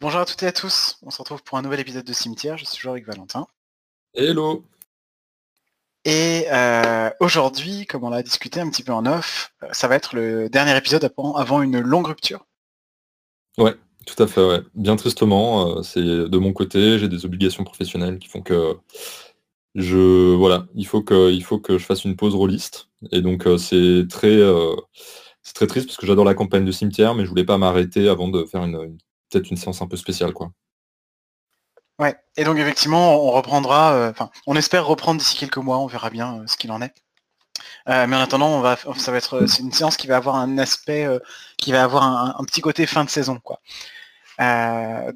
Bonjour à toutes et à tous, on se retrouve pour un nouvel épisode de Cimetière, je suis toujours avec Valentin. Hello Et euh, aujourd'hui, comme on l'a discuté un petit peu en off, euh, ça va être le dernier épisode avant, avant une longue rupture. Ouais, tout à fait, ouais. Bien tristement, euh, c'est de mon côté, j'ai des obligations professionnelles qui font que je voilà, il faut que il faut que je fasse une pause rôliste. Et donc euh, c'est très c'est très triste parce que j'adore la campagne de cimetière, mais je voulais pas m'arrêter avant de faire une, une- peut-être une séance un peu spéciale quoi. Ouais, et donc effectivement, on reprendra, euh, enfin, on espère reprendre d'ici quelques mois, on verra bien euh, ce qu'il en est. Euh, mais en attendant, ça va c'est une séance qui va avoir un aspect, qui va avoir un, petit côté fin de saison, quoi.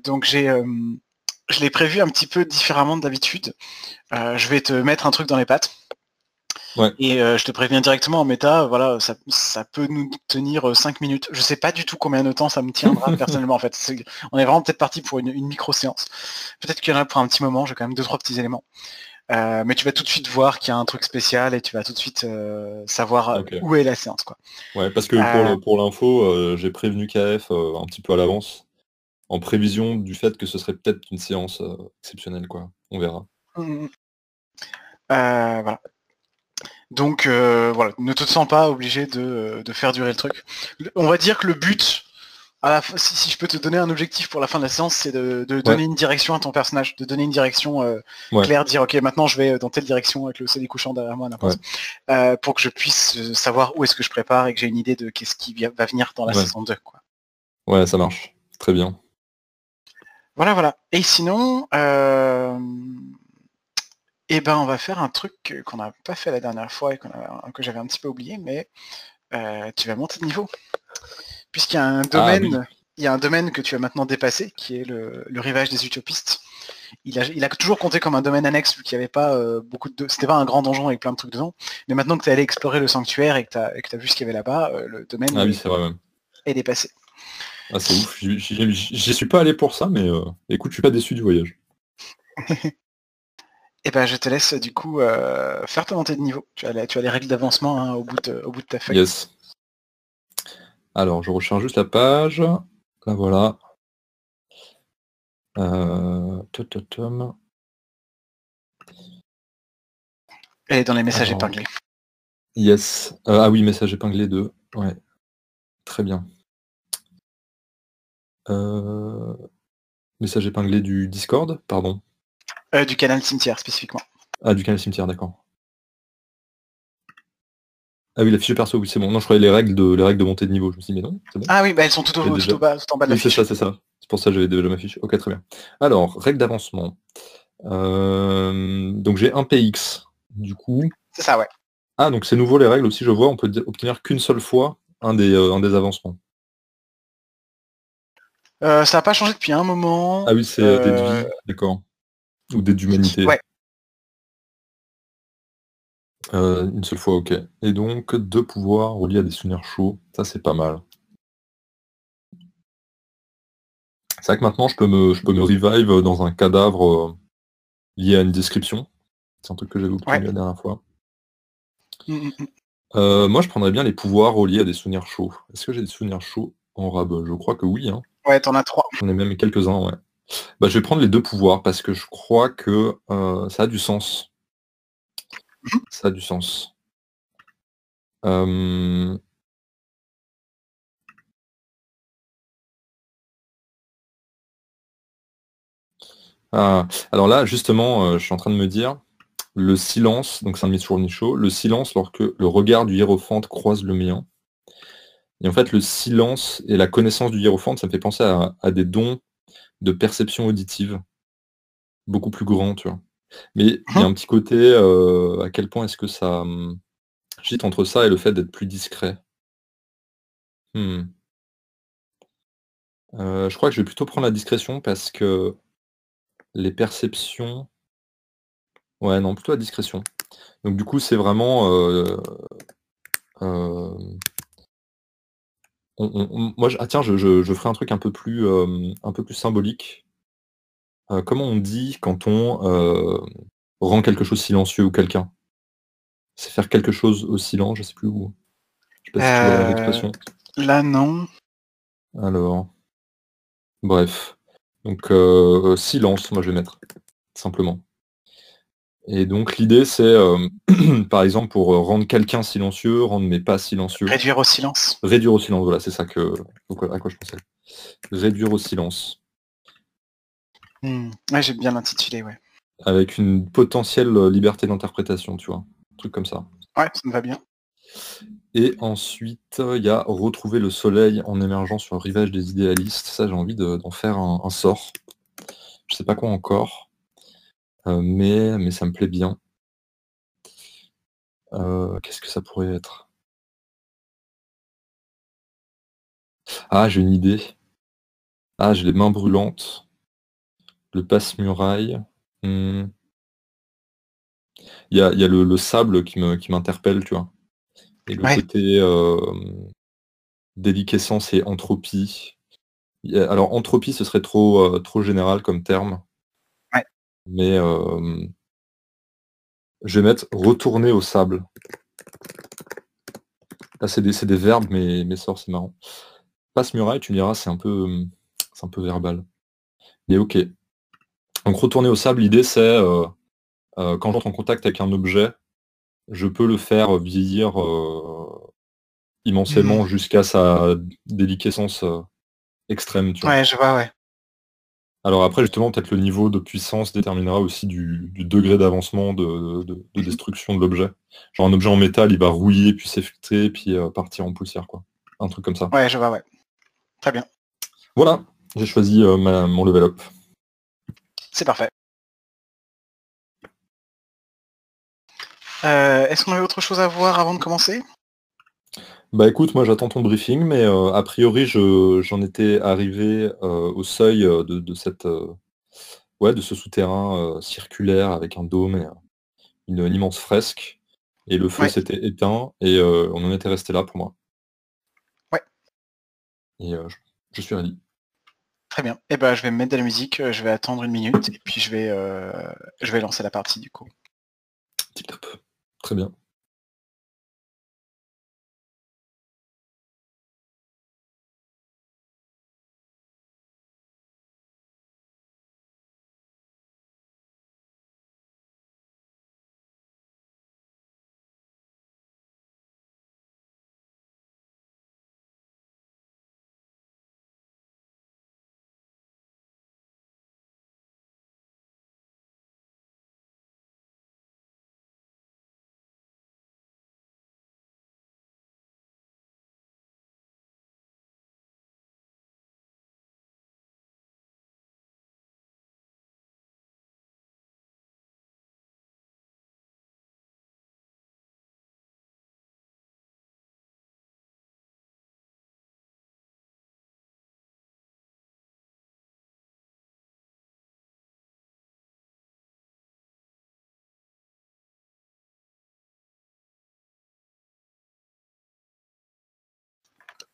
Donc je l'ai prévu un petit peu différemment de d'habitude. Je vais te mettre un truc dans les pattes. Ouais. Et euh, je te préviens directement en méta, voilà, ça, ça peut nous tenir 5 minutes. Je sais pas du tout combien de temps ça me tiendra personnellement en fait. On est vraiment peut-être parti pour une, une micro-séance. Peut-être qu'il y en a pour un petit moment, j'ai quand même deux trois petits éléments. Euh, mais tu vas tout de suite voir qu'il y a un truc spécial et tu vas tout de suite euh, savoir euh, où est la séance quoi. Ouais, parce que Euh. pour l'info, euh, j'ai prévenu KF euh, un petit peu à l'avance, en prévision du fait que ce serait peut-être une séance euh, exceptionnelle quoi. On verra. Mm. Euh, voilà. Donc euh, voilà, ne te sens pas obligé de, de faire durer le truc. On va dire que le but, à la fin- si, si je peux te donner un objectif pour la fin de la séance, c'est de, de donner une direction à ton personnage, de donner une direction euh, Ouais. claire, dire ok maintenant je vais dans telle direction avec le soleil couchant derrière moi, n'importe. Euh, pour que je puisse euh, savoir où est-ce que je prépare et que j'ai une idée de qu'est-ce qui va venir dans la saison 2. Quoi. Ouais, ça marche. Très bien. Voilà, voilà. Et sinon, euh... eh ben, on va faire un truc qu'on n'a pas fait la dernière fois et a- que j'avais un petit peu oublié, mais euh, tu vas monter de niveau. Puisqu'il y a un domaine, il y a un domaine que tu as maintenant dépassé, qui est le, le rivage des utopistes. Il a, il a toujours compté comme un domaine annexe, vu qu'il n'y avait pas euh, beaucoup de... C'était pas un grand donjon avec plein de trucs dedans. Mais maintenant que tu es allé explorer le sanctuaire et que tu as, vu ce qu'il y avait là-bas, euh, le domaine Ah oui, c'est vrai est dépassé. Ah, c'est ouf. J'y suis pas allé pour ça, mais écoute, je suis pas déçu du voyage. Et ben, je te laisse du coup euh, faire ta montée de niveau. Tu as, les- tu as les règles d'avancement hein, au, bout de, au bout de ta feuille. Yes. Alors, je recharge juste la page. Là, voilà. Euh... Elle est dans les messages Alors. épinglés. Yes. Euh, ah oui, message épinglé 2. Ouais. Très bien. Euh, Message épinglé du Discord, pardon. Euh, du canal cimetière spécifiquement. Ah, du canal cimetière, d'accord. Ah oui, la fiche perso, oui, c'est bon. Non, je croyais les règles de les règles de montée de niveau. Je me suis dit, mais non, bon. Ah oui, bah, elles sont tout, au, Et tout déjà- au bas, tout en bas de la Oui, c'est ça, c'est ça. C'est pour ça que j'avais déjà ma fiche. Ok, très bien. Alors, règles d'avancement. Euh, Donc j'ai un PX. Du coup. C'est ça, ouais. Ah, donc c'est nouveau les règles aussi, je vois. On peut obtenir qu'une seule fois un des, euh, un des avancements. Euh, ça n'a pas changé depuis un moment. Ah oui, c'est euh, des d'accord. Ou des d'humanité. Ouais. Euh, une seule fois, ok. Et donc, deux pouvoirs reliés à des souvenirs chauds. Ça, c'est pas mal. C'est vrai que maintenant, je peux me, je peux me revive dans un cadavre euh, lié à une description. C'est un truc que j'avais Ouais. la dernière fois. mm, mm, mm. Euh, moi, je prendrais bien les pouvoirs reliés à des souvenirs chauds. Est-ce que j'ai des souvenirs chauds en rab? Je crois que oui. Hein. Ouais, t'en as trois. J'en ai même quelques-uns, ouais. Bah, je vais prendre les deux pouvoirs parce que je crois que euh, ça a du sens. Ça a du sens. Euh, ah, alors là, justement, euh, je suis en train de me dire, le silence, donc c'est un de mes souvenirs chauds, le silence lorsque le regard du hiérophante croise le mien. Et en fait, le silence et la connaissance du hiérophante, ça me fait penser à, à des dons de perception auditive beaucoup plus grands, tu vois. Mais il y a un petit côté, euh, à quel point est-ce que ça... hum, J'hésite entre ça et le fait d'être plus discret. Hmm. Euh, je crois que je vais plutôt prendre la discrétion parce que les perceptions... Ouais, non, plutôt la discrétion. Donc du coup, c'est vraiment... euh, on- on- on- moi, je- ah tiens, je, je- je ferai un truc un peu plus, euh, un peu plus symbolique. Euh, comment on dit quand on euh, rend quelque chose silencieux ou quelqu'un? C'est faire quelque chose au silence, je sais plus où. Je sais pas si tu l'expression. Là, non. Alors. Bref. Donc silence, moi je vais mettre, simplement. Et donc l'idée c'est, euh, par exemple, pour rendre quelqu'un silencieux, rendre mes pas silencieux. Réduire au silence. Réduire au silence, voilà, c'est ça que à quoi je pensais. Réduire au silence. Ouais, j'ai bien intitulé, ouais. Avec une potentielle liberté d'interprétation, tu vois. Un truc comme ça. Ouais, ça me va bien. Et ensuite, il y a retrouver le soleil en émergeant sur le rivage des idéalistes. Ça, j'ai envie d'en faire un, sort. Je sais pas quoi encore, euh, mais, mais ça me plaît bien. Euh, qu'est-ce que ça pourrait être? Ah, j'ai une idée. Ah, j'ai les mains brûlantes. Le passe-muraille. Hmm. Il y a, le, sable qui m'interpelle, tu vois. Et le côté euh, déliquescence et entropie. Alors entropie, ce serait trop, euh, trop général comme terme. Mais je vais mettre retourner au sable. Là, c'est des, des, verbes, mais, sort, c'est marrant. Passe muraille, tu me diras, c'est un peu c'est un peu verbal. Mais ok. Donc retourner au sable, l'idée c'est euh, quand j'entre en contact avec un objet, je peux le faire vieillir euh, immensément mmh. jusqu'à sa déliquescence euh, extrême. Tu vois. Ouais, je vois, ouais. Alors après, justement, peut-être le niveau de puissance déterminera aussi du, degré d'avancement de, mmh. destruction de l'objet. Genre un objet en métal, il va rouiller, puis s'effriter, puis euh, partir en poussière, quoi. Un truc comme ça. Ouais, je vois, ouais. Très bien. Voilà, j'ai choisi mon level up. C'est parfait. Euh, est-ce qu'on avait autre chose à voir avant de commencer? Bah écoute, moi j'attends ton briefing, mais euh, a priori j'en étais arrivé euh, au seuil de, cette ouais de ce souterrain circulaire avec un dôme et une, immense fresque. Et le feu s'était éteint et on en était resté là pour moi. Ouais. Et je, suis ready. Très bien. Et eh ben je vais me mettre de la musique, je vais attendre une minute et puis je vais je vais lancer la partie du coup. Tip top. Très bien.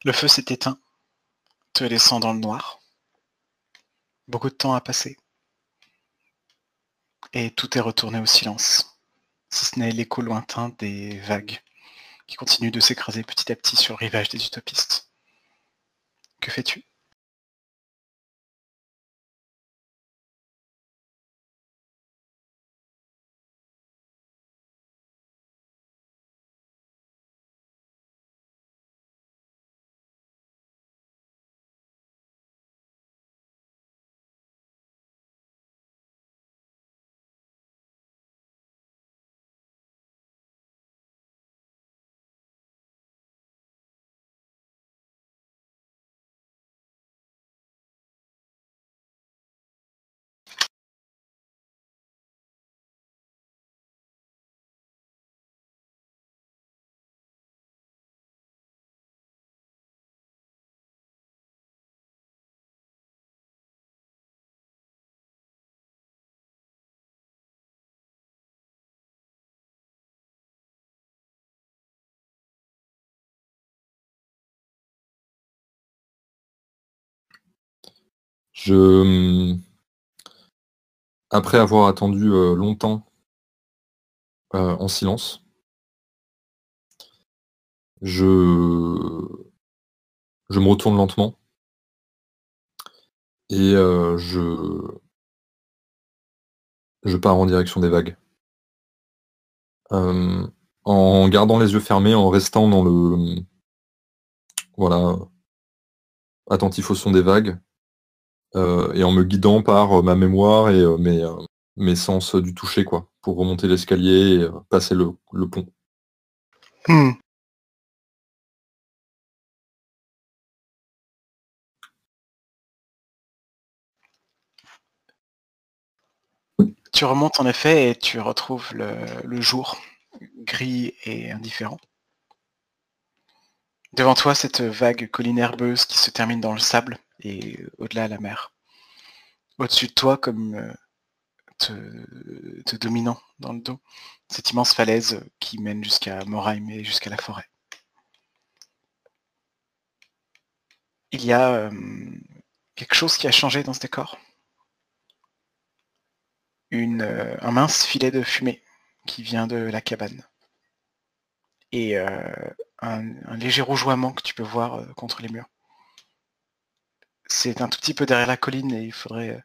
Le feu s'est éteint, te laissant dans le noir. Beaucoup de temps a passé. Et tout est retourné au silence, si ce n'est l'écho lointain des vagues qui continuent de s'écraser petit à petit sur le rivage des utopistes. Que fais-tu? Je, après avoir attendu euh, longtemps euh, en silence, je, je me retourne lentement Et euh, je... je pars en direction des vagues. Euh, en gardant les yeux fermés, en restant dans le... Voilà. Attentif au son des vagues. Euh, et en me guidant par ma mémoire et mes, mes sens du toucher, quoi, pour remonter l'escalier et passer le, pont. Hmm. Tu remontes en effet et tu retrouves le, jour gris et indifférent. Devant toi, cette vague colline herbeuse qui se termine dans le sable et au-delà la mer. Au-dessus de toi, comme te, dominant dans le dos, cette immense falaise qui mène jusqu'à Moraim et jusqu'à la forêt. Il y a quelque chose qui a changé dans ce décor un mince filet de fumée qui vient de la cabane. Et euh, un, léger rougeoiement que tu peux voir contre les murs. C'est un tout petit peu derrière la colline et il faudrait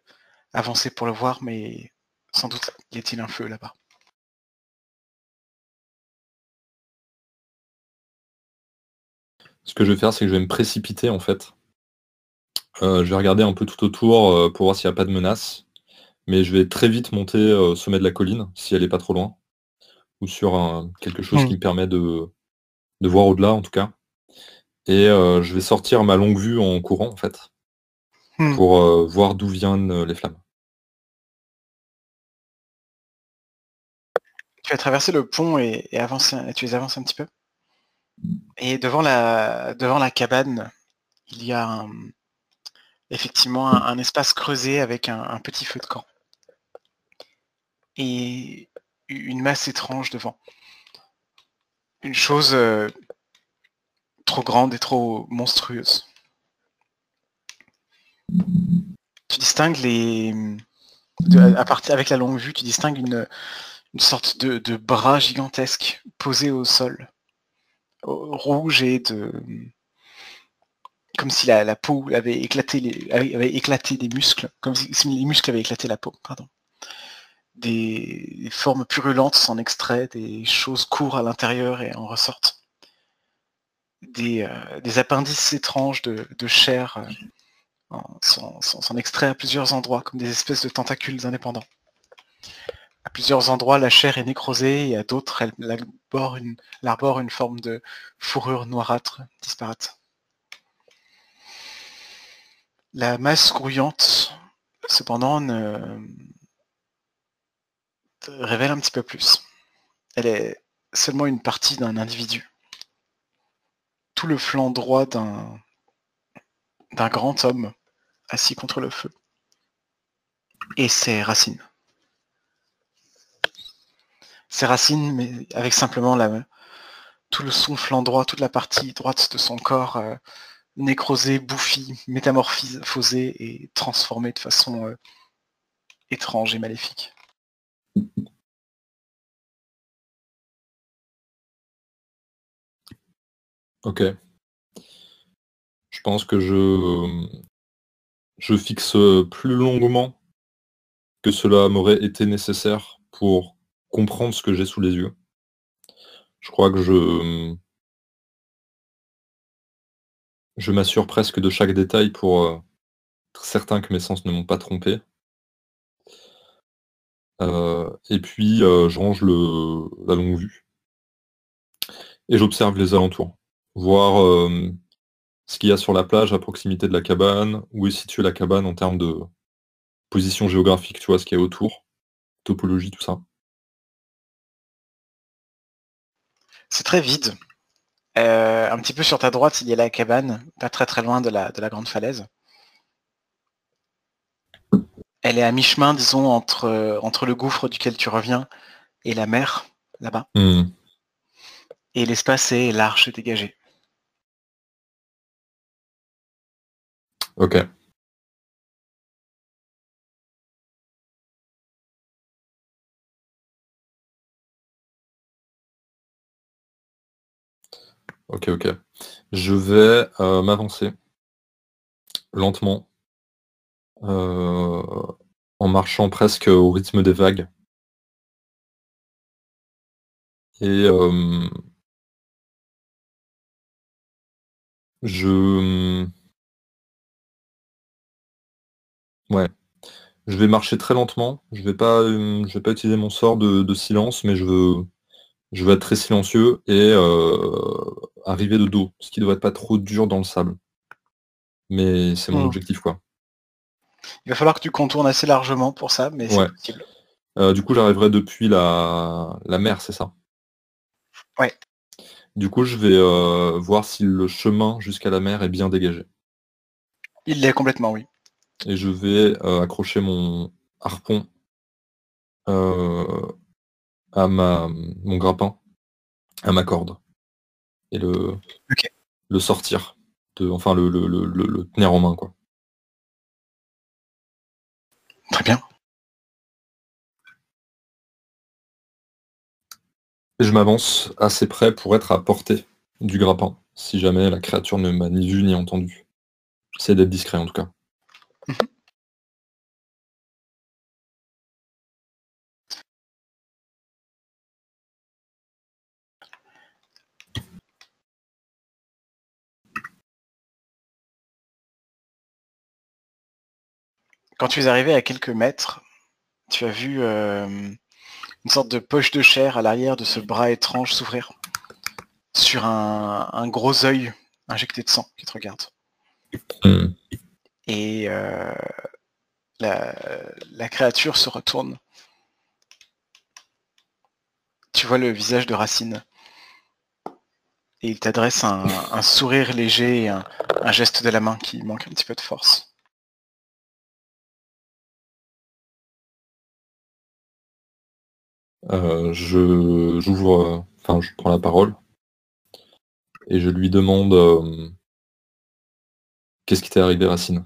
avancer pour le voir, mais sans doute y a-t-il un feu là-bas. Ce que je vais faire, c'est que je vais me précipiter en fait. je vais regarder un peu tout autour pour voir s'il n'y a pas de menace mais je vais très vite monter au sommet de la colline, si elle est pas trop loin, ou sur quelque chose qui mmh. me permet de, voir au-delà en tout cas. Et je vais sortir ma longue vue en courant en fait, mmh. pour voir d'où viennent les flammes. Tu vas traverser le pont et, tu les avances un petit peu. Et devant la, devant la cabane, il y a effectivement un, espace creusé avec un, petit feu de camp et une masse étrange devant. Une chose euh, trop grande et trop monstrueuse. Tu distingues les... à partir, avec la longue vue, tu distingues une, sorte de, bras gigantesque posé au sol, rouge et de... Comme si la, peau avait éclaté, avait éclaté des muscles, comme si les muscles avaient éclaté la peau, pardon des formes purulentes s'en extraient, des choses courent à l'intérieur et en ressortent. Des, euh, appendices étranges de, chair euh, s'en extraient à plusieurs endroits, comme des espèces de tentacules indépendants. À plusieurs endroits, la chair est nécrosée et à d'autres, elle arbore une, forme de fourrure noirâtre disparate. La masse grouillante, cependant, ne, révèle un petit peu plus. Elle est seulement une partie d'un individu. Tout le flanc droit d'un grand homme assis contre le feu. Et ses racines. Ses racines, mais avec simplement tout le son flanc droit, toute la partie droite de son corps euh, nécrosé, bouffi, métamorphosé et transformé de façon euh, étrange et maléfique. Ok. Je pense que je, je fixe plus longuement que cela m'aurait été nécessaire pour comprendre ce que j'ai sous les yeux. Je crois que je, m'assure presque de chaque détail pour euh, être certain que mes sens ne m'ont pas trompé. Euh, et puis, euh, je range la longue vue. Et j'observe les alentours. Voir euh, ce qu'il y a sur la plage à proximité de la cabane, où est située la cabane en termes de position géographique, tu vois, ce qu'il y a autour, topologie, tout ça. C'est très vide. un petit peu sur ta droite, il y a la cabane, pas très très loin de la, de la grande falaise. Elle est à mi-chemin, disons, entre, euh, entre le gouffre duquel tu reviens et la mer, là-bas. Hmm. Et l'espace est large et dégagé. Ok. Ok, ok. Je vais euh, m'avancer lentement euh, en marchant presque au rythme des vagues. Et euh, je... Ouais. Je vais marcher très lentement. Je vais pas, euh, je vais pas utiliser mon sort de, silence, mais je veux, je veux être très silencieux et arriver de dos, ce qui devrait être pas trop dur dans le sable. Mais c'est mon hmm. objectif, quoi. Il va falloir que tu contournes assez largement pour ça, mais c'est possible. Euh, du coup, j'arriverai depuis la, la mer, c'est ça? Ouais. Du coup, je vais euh, voir si le chemin jusqu'à la mer est bien dégagé. Il l'est complètement, oui. Et je vais euh, accrocher mon harpon à ma, mon grappin, à ma corde, et le, le sortir, de, enfin le, le, le, le tenir en main, quoi. Très bien. je m'avance assez près pour être à portée du grappin, si jamais la créature ne m'a ni vu ni entendu. J'essaie d'être discret en tout cas. Mhm. Quand tu es arrivé à quelques mètres, tu as vu euh, une sorte de poche de chair à l'arrière de ce bras étrange s'ouvrir sur un, gros œil injecté de sang qui te regarde. Hmm. Et euh, la, créature se retourne. Tu vois le visage de Racine. Et il t'adresse un, sourire léger et un geste de la main qui manque un petit peu de force. Euh, je j'ouvre, enfin je prends la parole et je lui demande euh, qu'est-ce qui t'est arrivé, Racine?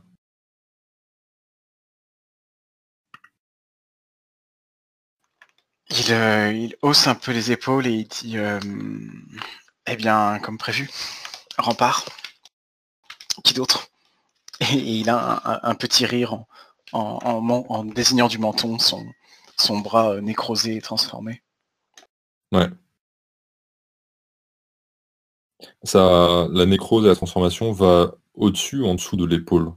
Euh, il, hausse un peu les épaules et il dit Eh bien, comme prévu, rempart. Qui d'autre? Et, il a un, petit rire en, désignant du menton son, son bras euh, nécrosé et transformé. Ouais. Ça, la nécrose et la transformation va au-dessus ou en dessous de l'épaule?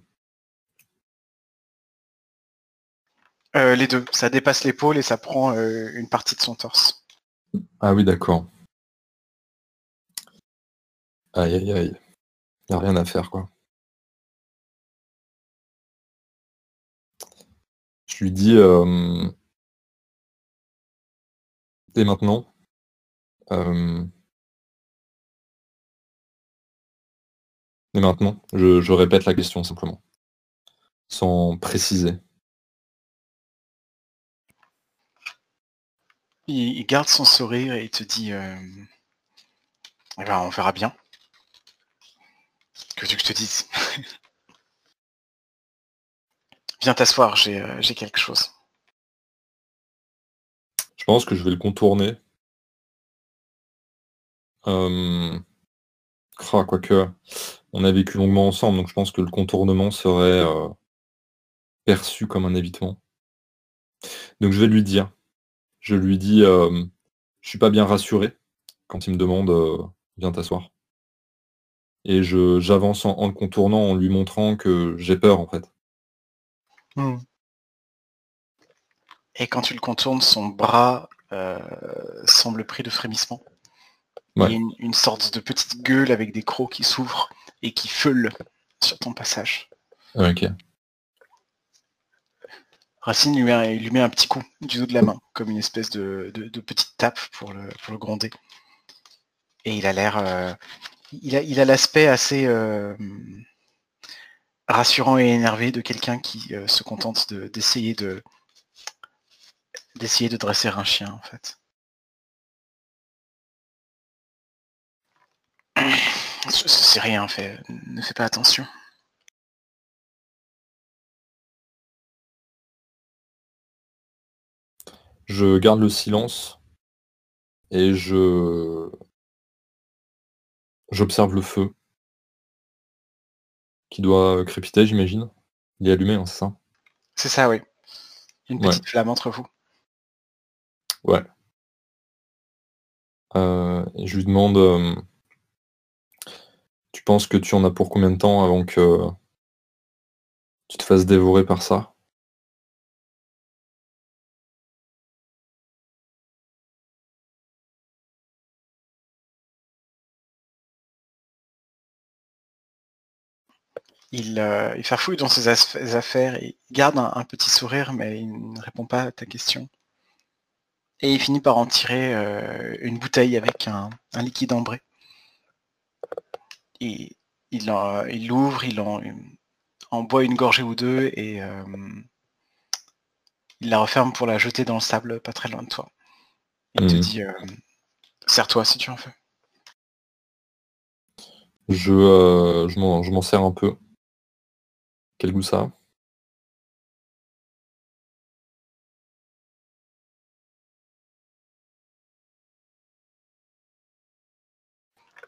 Euh, Les deux. Ça dépasse l'épaule et ça prend euh, une partie de son torse. Ah oui, d'accord. Aïe, aïe, aïe. Il a rien à faire, quoi. Je lui dis, et maintenant, euh, et maintenant, je, répète la question simplement, sans préciser. Il, garde son sourire et te dit euh, eh ben, on verra bien. Que tu que je te dise Viens t'asseoir, euh, j'ai quelque chose. Je pense que je vais le contourner. Euh... quoique, on a vécu longuement ensemble, donc je pense que le contournement serait euh, perçu comme un évitement. Donc je vais lui dire. Je lui dis, euh, je suis pas bien rassuré quand il me demande, euh, viens t'asseoir. Et j'avance en, le contournant en lui montrant que j'ai peur en fait. Hmm. Et quand tu le contournes, son bras euh, semble pris de frémissement. Il y a une, sorte de petite gueule avec des crocs qui s'ouvrent et qui feulent sur ton passage. Ok. Racine lui met, un petit coup du dos de la main, comme une espèce de, petite tape pour le, gronder. Et il a l'air... Euh, il a l'aspect assez euh, rassurant et énervé de quelqu'un qui se contente d'essayer de, d'essayer de dresser un chien en fait. C'est rien, ne fais pas attention. Je garde le silence et je j'observe le feu qui doit crépiter, j'imagine. Il est allumé, hein, c'est ça? C'est ça, oui. Une Ouais. petite flamme entre vous. Ouais. Euh, je lui demande, euh, tu penses que tu en as pour combien de temps avant que tu te fasses dévorer par ça? Il, euh, il farfouille dans ses affaires et il garde un, un petit sourire, mais il ne répond pas à ta question. Et il finit par en tirer euh, une bouteille avec un, un liquide ambré. Et il l'ouvre, il en, boit une gorgée ou deux et euh, il la referme pour la jeter dans le sable pas très loin de toi. Il te Mhm. dit euh, Serre-toi si tu en veux. Je, euh, je m'en sers un peu. Quel goût ça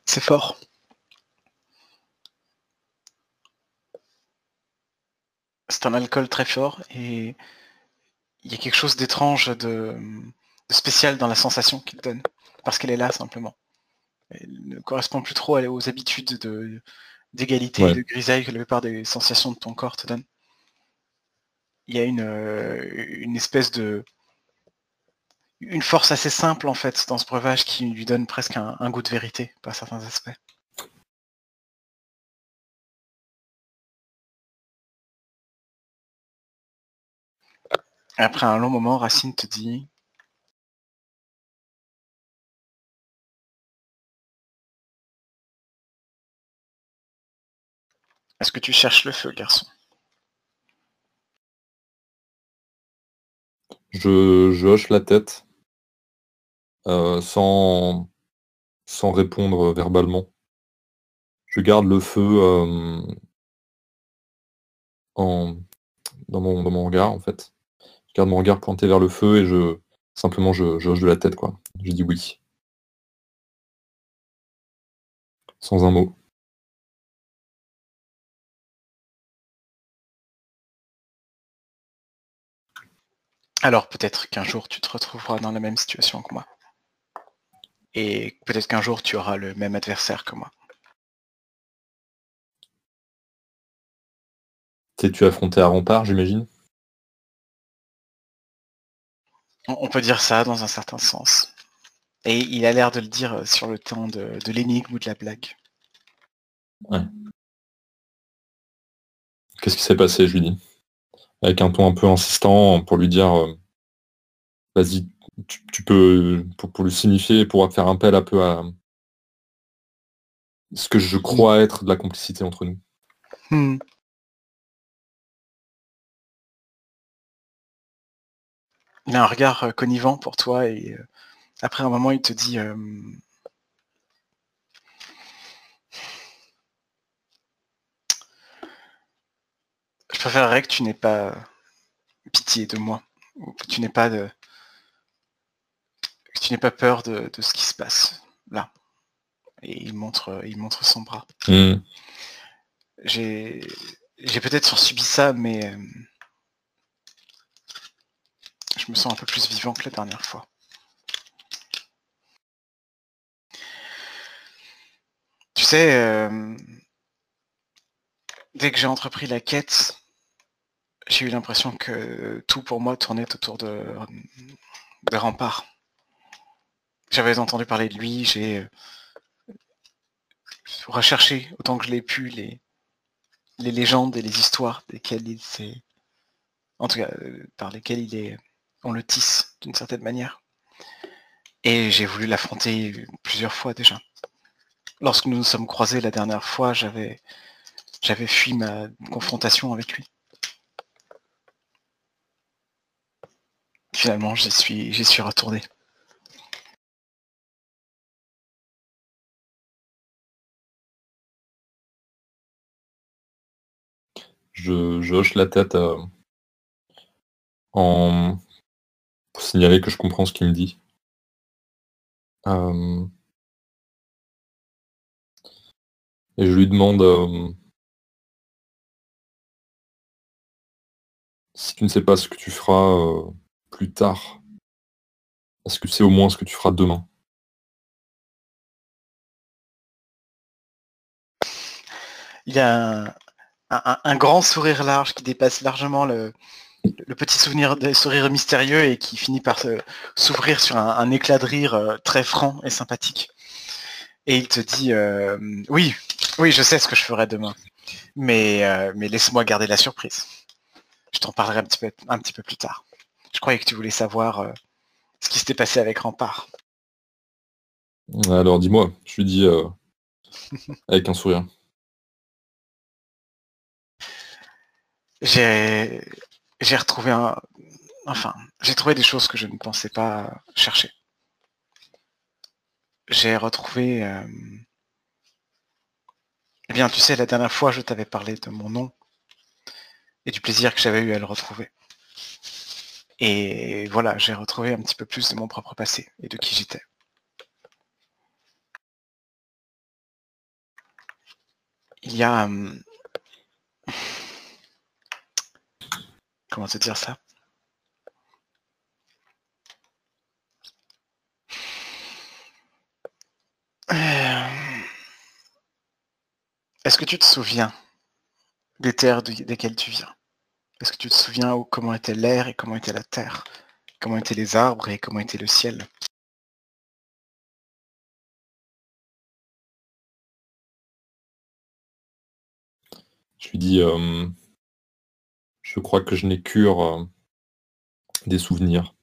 C'est fort. C'est un alcool très fort et il y a quelque chose d'étrange, de, de spécial dans la sensation qu'il donne. Parce qu'elle est là simplement. Elle ne correspond plus trop aux habitudes de- d'égalité Ouais. et de grisaille que la plupart des sensations de ton corps te donnent. Il y a une, euh, une espèce de... Une force assez simple en fait dans ce breuvage qui lui donne presque un, un goût de vérité par certains aspects. Après un long moment, Racine te dit Est-ce que tu cherches le feu, garçon? Je, hoche la tête euh, sans, répondre verbalement. Je garde le feu euh, en, dans, mon, dans mon regard, en fait. Je garde mon regard pointé vers le feu et je simplement je, je hoche de la tête, quoi. Je dis oui. Sans un mot. Alors peut-être qu'un jour tu te retrouveras dans la même situation que moi. Et peut-être qu'un jour tu auras le même adversaire que moi. T'es-tu affronté à rempart, j'imagine? On peut dire ça dans un certain sens. Et il a l'air de le dire sur le temps de, de l'énigme ou de la blague. Qu'est-ce qui s'est passé, dis. Avec un ton un peu insistant pour lui dire euh, vas-y, tu, tu peux, pour, pour lui signifier, pour faire appel un peu à ce que je crois être de la complicité entre nous. Hmm. Il a un regard euh, connivant pour toi et euh, après un moment il te dit euh, Je préférerais que tu n'aies pas pitié de moi, ou que tu n'aies pas de que tu n'aies pas peur de, de ce qui se passe là. Et il montre, il montre son bras. Hmm. J'ai j'ai peut-être subi ça, mais euh, je me sens un peu plus vivant que la dernière fois. Tu sais, euh, dès que j'ai entrepris la quête, j'ai eu l'impression que tout pour moi tournait autour de, des remparts. J'avais entendu parler de lui, j'ai euh, recherché autant que je l'ai pu les, les légendes et les histoires desquelles il s'est. En tout cas, euh, par lesquelles il est. On le tisse d'une certaine manière. Et j'ai voulu l'affronter plusieurs fois déjà. Lorsque nous nous sommes croisés la dernière fois, j'avais j'avais fui ma confrontation avec lui. Finalement, j'y suis, j'y suis retourné. Je, hoche la tête euh, en pour signaler que je comprends ce qu'il me dit. Euh, et je lui demande euh, si tu ne sais pas ce que tu feras plus tard, est-ce que sais au moins ce que tu feras demain? Il y a un, grand sourire large qui dépasse largement le, petit souvenir de sourire mystérieux et qui finit par s'ouvrir sur un, éclat de rire euh, très franc et sympathique. Et il te dit euh, oui, oui, je sais ce que je ferai demain, mais, mais laisse-moi garder la surprise. Je t'en parlerai un petit peu plus tard. Je croyais que tu voulais savoir euh, ce qui s'était passé avec Rempart. Alors dis-moi, je lui dis euh, avec un sourire. J'ai j'ai retrouvé un enfin, j'ai trouvé des choses que je ne pensais pas chercher. J'ai retrouvé euh, Eh bien, tu sais, la dernière fois, je t'avais parlé de mon nom et du plaisir que j'avais eu à le retrouver. Et voilà, j'ai retrouvé un petit peu plus de mon propre passé et de qui j'étais. Il y a... Comment te dire ça? Est-ce que tu te souviens des terres desquelles tu viens? Est-ce que tu te souviens comment était l'air et comment était la terre? Comment étaient les arbres et comment était le ciel? Je lui dis, je crois que je n'ai cure des souvenirs.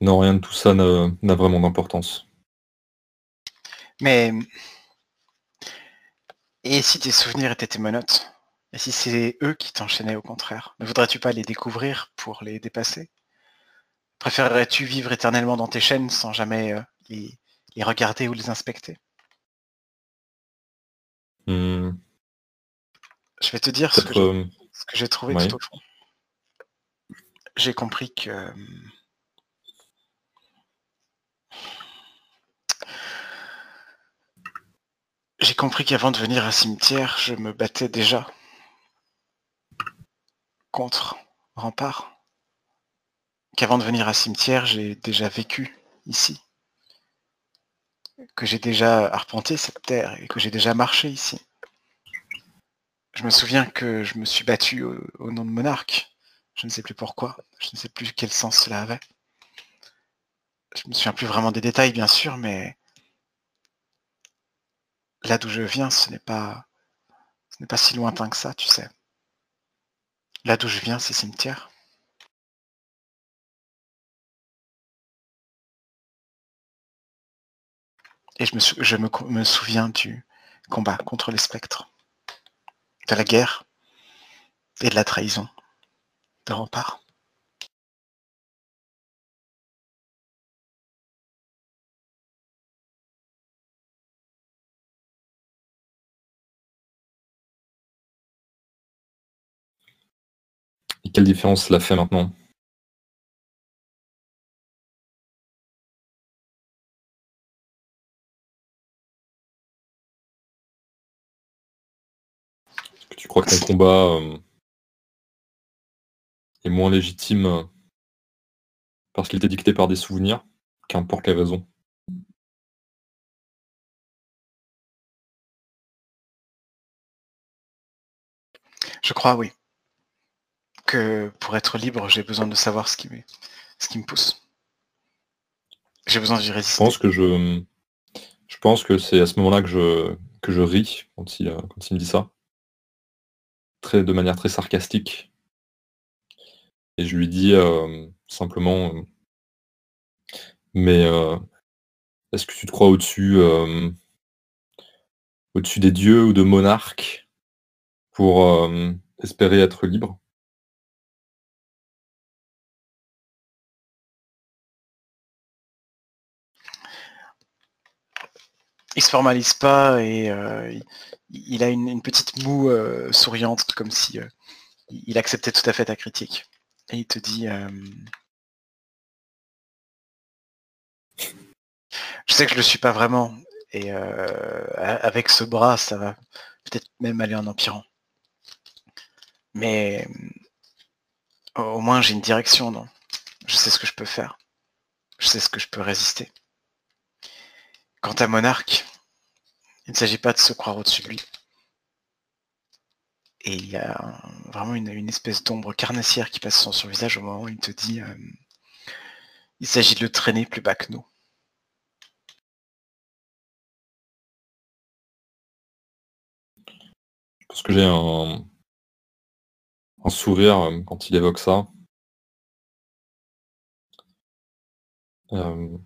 Non, rien de tout ça n'a vraiment d'importance. Mais... Et si tes souvenirs étaient tes menottes? Et si c'est eux qui t'enchaînaient au contraire? Ne voudrais-tu pas les découvrir pour les dépasser? Préférerais-tu vivre éternellement dans tes chaînes sans jamais euh, les, regarder ou les inspecter? Hmm. Je vais te dire ce que, j'ai trouvé tout au fond. J'ai compris que J'ai compris qu'avant de venir à cimetière, je me battais déjà contre Rempart. Qu'avant de venir à cimetière, j'ai déjà vécu ici. Que j'ai déjà arpenté cette terre et que j'ai déjà marché ici. Je me souviens que je me suis battu au, nom de monarque. Je ne sais plus pourquoi. Je ne sais plus quel sens cela avait. Je me souviens plus vraiment des détails, bien sûr, mais là d'où je viens, ce n'est pas, si lointain que ça, tu sais. Là d'où je viens, c'est cimetière. Et je, me, je me, souviens du combat contre les spectres, de la guerre et de la trahison de rempart. Quelle différence cela fait maintenant Est-ce que tu crois que ton combat euh, est moins légitime euh, parce qu'il était dicté par des souvenirs, qu'importe les raisons Je crois, oui que pour être libre, j'ai besoin de savoir ce qui, me, ce qui me pousse. J'ai besoin d'y résister. Je pense que je, je pense que c'est à ce moment-là que je, que je ris quand il, quand il me dit ça. Très, de manière très sarcastique. Et je lui dis euh, simplement, euh, mais euh, est-ce que tu te crois au-dessus au-dessus des dieux ou de monarques pour espérer être libre? il se formalise pas et euh, il, a une, petite moue euh, souriante comme si euh, il acceptait tout à fait ta critique. Et il te dit Je sais que je le suis pas vraiment et avec ce bras ça va peut-être même aller en empirant. Mais au moins j'ai une direction, non Je sais ce que je peux faire. Je sais ce que je peux résister. Quant à Monarque, il ne s'agit pas de se croire au-dessus de lui. Et il y a vraiment une, espèce d'ombre carnassière qui passe sur son visage au moment où il te dit euh, il s'agit de le traîner plus bas que nous. Je pense que j'ai un, sourire euh, quand il évoque ça. Euh,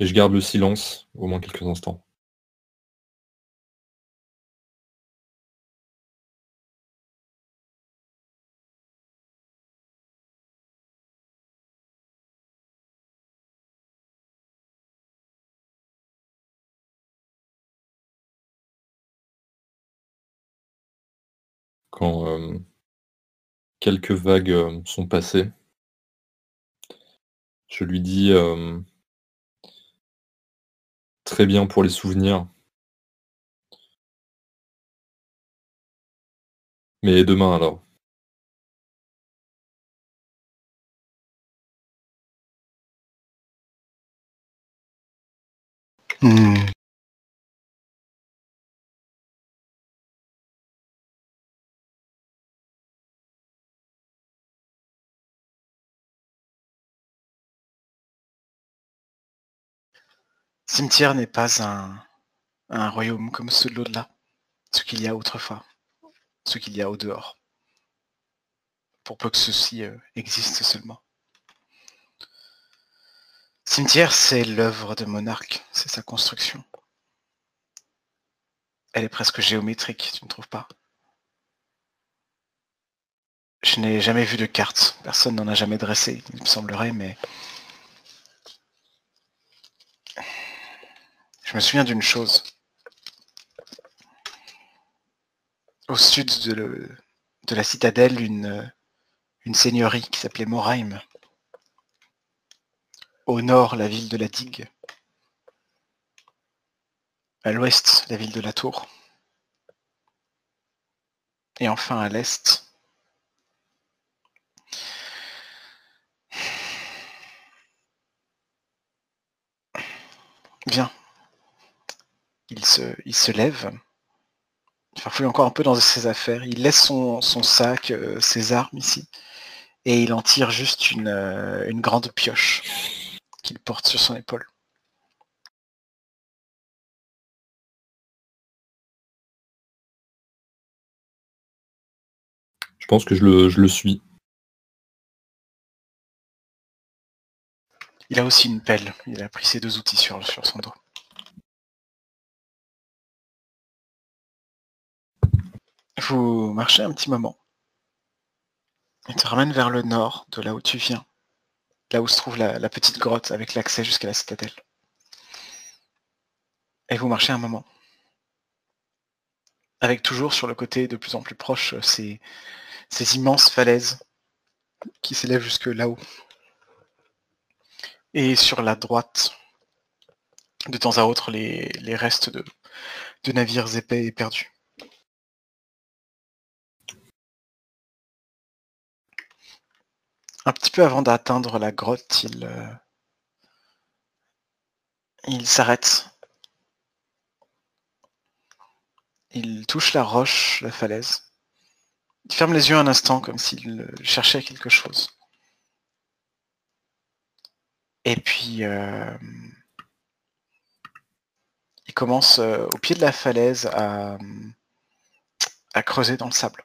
et je garde le silence au moins quelques instants. Quand euh, quelques vagues euh, sont passées, je lui dis euh, très bien pour les souvenirs. Mais demain alors Cimetière n'est pas un, royaume comme ceux de l'au-delà, ce qu'il y a autrefois, ce qu'il y a au dehors, pour peu que ceci euh, existe seulement. Cimetière, c'est l'œuvre de monarque, c'est sa construction. Elle est presque géométrique, tu ne trouves pas? Je n'ai jamais vu de carte, personne n'en a jamais dressé, il me semblerait, mais Je me souviens d'une chose. Au sud de, la citadelle, une, une seigneurie qui s'appelait Morheim. Au nord, la ville de la digue. À l'ouest, la ville de la tour. Et enfin à l'est, Viens il se, il se lève, il farfouille encore un peu dans ses affaires, il laisse son, sac, euh, ses armes ici, et il en tire juste une, euh, une grande pioche qu'il porte sur son épaule. Je pense que je le, je le suis. Il a aussi une pelle, il a pris ses deux outils sur, sur son dos. Vous marchez un petit moment. Il te ramène vers le nord, de là où tu viens. Là où se trouve la, petite grotte avec l'accès jusqu'à la citadelle. Et vous marchez un moment. Avec toujours sur le côté de plus en plus proche ces, ces immenses falaises qui s'élèvent jusque là-haut. Et sur la droite, de temps à autre, les, restes de navires épais et perdus. Un petit peu avant d'atteindre la grotte, il, euh, il s'arrête. Il touche la roche, la falaise. Il ferme les yeux un instant comme s'il cherchait quelque chose. Et puis, euh, il commence euh, au pied de la falaise à creuser dans le sable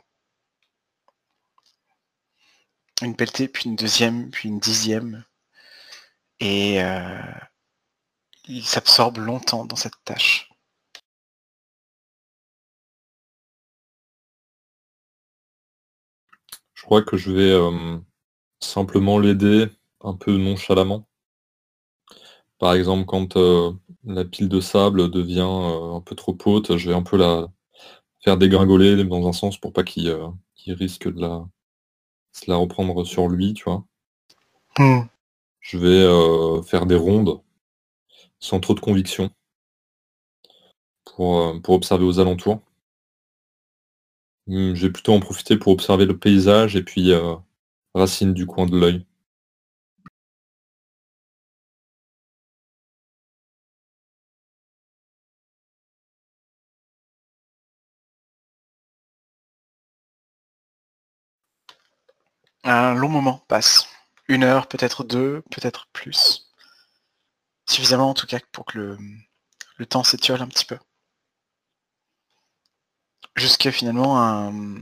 une pelletée, puis une deuxième, puis une dixième. Et euh, il s'absorbe longtemps dans cette tâche. Je crois que je vais euh, simplement l'aider un peu nonchalamment. Par exemple, quand euh, la pile de sable devient un peu trop haute, je vais un peu la faire dégringoler dans un sens pour pas qu'il risque de la, se la reprendre sur lui, tu vois. Hmm. Je vais euh, faire des rondes sans trop de conviction pour, euh, pour observer aux alentours. Je vais plutôt en profiter pour observer le paysage et puis euh, Racine du coin de l'œil. Un long moment passe. Une heure, peut-être deux, peut-être plus. Suffisamment en tout cas pour que le, temps s'étiole un petit peu. Jusqu'à finalement un,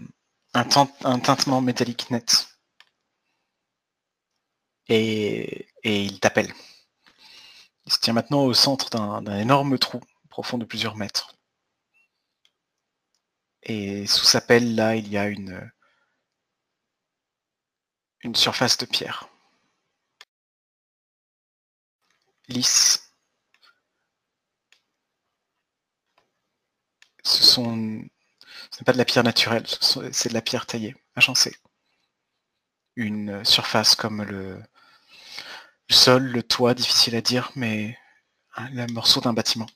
un, tintement métallique net. Et, et il t'appelle. Il se tient maintenant au centre d'un énorme trou profond de plusieurs mètres. Et sous sa pelle, là, il y a une, une surface de pierre. Lisse. Ce sont... N'est pas de la pierre naturelle, c'est de la pierre taillée, agencée. Une surface comme le, le sol, le toit, difficile à dire, mais un morceau d'un bâtiment.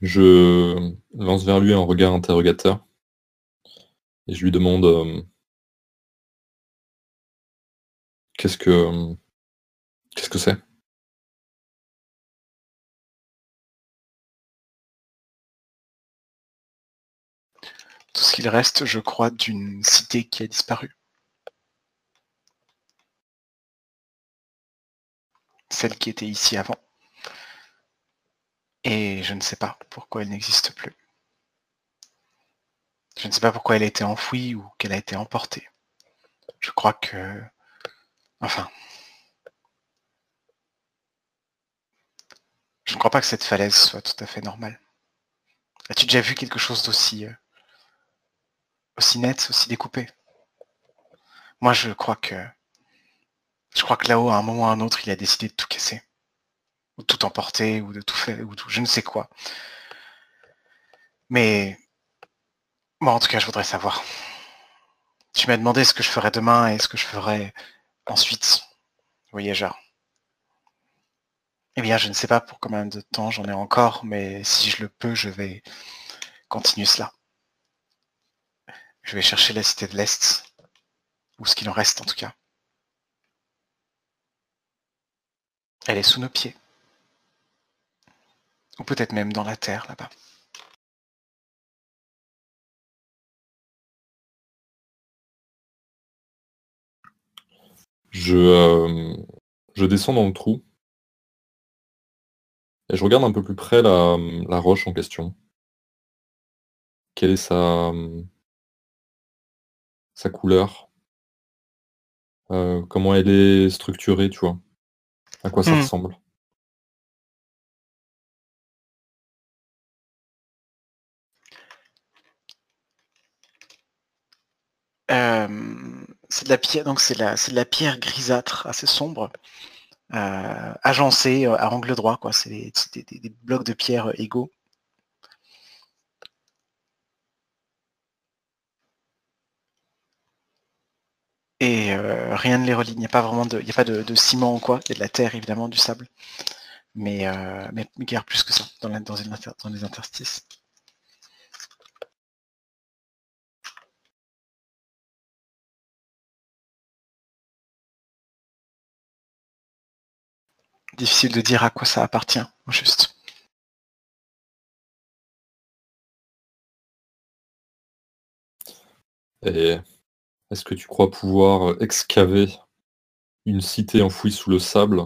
Je lance vers lui un regard interrogateur et je lui demande euh, qu'est-ce que qu'est-ce que c'est? Tout ce qu'il reste, je crois, d'une cité qui a disparu. Celle qui était ici avant. Et je ne sais pas pourquoi elle n'existe plus. Je ne sais pas pourquoi elle a été enfouie ou qu'elle a été emportée. Je crois que... Enfin... Je ne crois pas que cette falaise soit tout à fait normale. As-tu déjà vu quelque chose d'aussi... Euh, aussi net, aussi découpé? Moi, je crois que... Je crois que là-haut, à un moment ou à un autre, il a décidé de tout casser ou tout emporter, ou de tout faire, ou tout, je ne sais quoi. Mais moi, en tout cas, je voudrais savoir. Tu m'as demandé ce que je ferais demain et ce que je ferais ensuite, voyageur. Eh bien, je ne sais pas pour combien de temps j'en ai encore, mais si je le peux, je vais continuer cela. Je vais chercher la cité de l'Est, ou ce qu'il en reste en tout cas. Elle est sous nos pieds. Ou peut-être même dans la terre là-bas. Je, euh, je descends dans le trou. Et je regarde un peu plus près la, la roche en question. Quelle est sa, sa couleur? Euh, Comment elle est structurée, tu vois? À quoi ça Hmm. ressemble? C'est de la pierre, donc c'est de la pierre grisâtre, assez sombre, euh, agencée euh, à angle droit, quoi. C'est des, blocs de pierre euh, égaux. Et euh, rien ne les relie. Il n'y a pas vraiment de, il a pas de, ciment ou quoi. Il y a de la terre évidemment, du sable, mais euh, mais, guère plus que ça dans, dans les interstices. Difficile de dire à quoi ça appartient, juste. Et est-ce que tu crois pouvoir excaver une cité enfouie sous le sable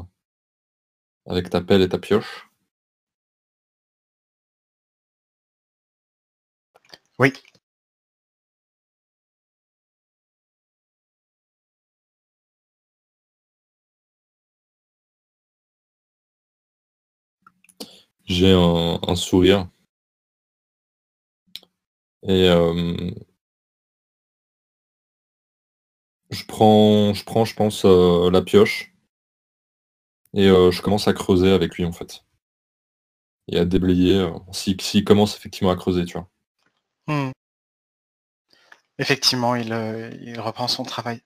avec ta pelle et ta pioche? Oui. J'ai un, sourire. Et euh, je prends, je prends, je pense, euh, la pioche. Et euh, je commence à creuser avec lui, en fait. et à déblayer s'il si, commence effectivement à creuser, tu vois. Hmm. Effectivement, il, reprend son travail.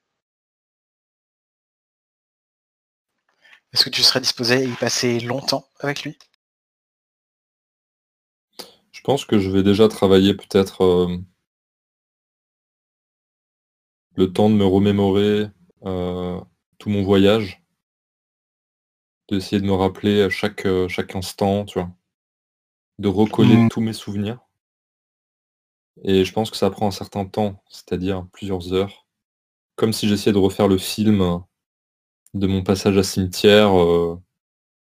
Est-ce que tu serais disposé à y passer longtemps avec lui? Pense que je vais déjà travailler peut-être le temps de me remémorer tout mon voyage, d'essayer de me rappeler à chaque, chaque instant, tu vois, de recoller mmh. tous mes souvenirs. Et je pense que ça prend un certain temps, c'est-à-dire plusieurs heures, comme si j'essayais de refaire le film de mon passage à cimetière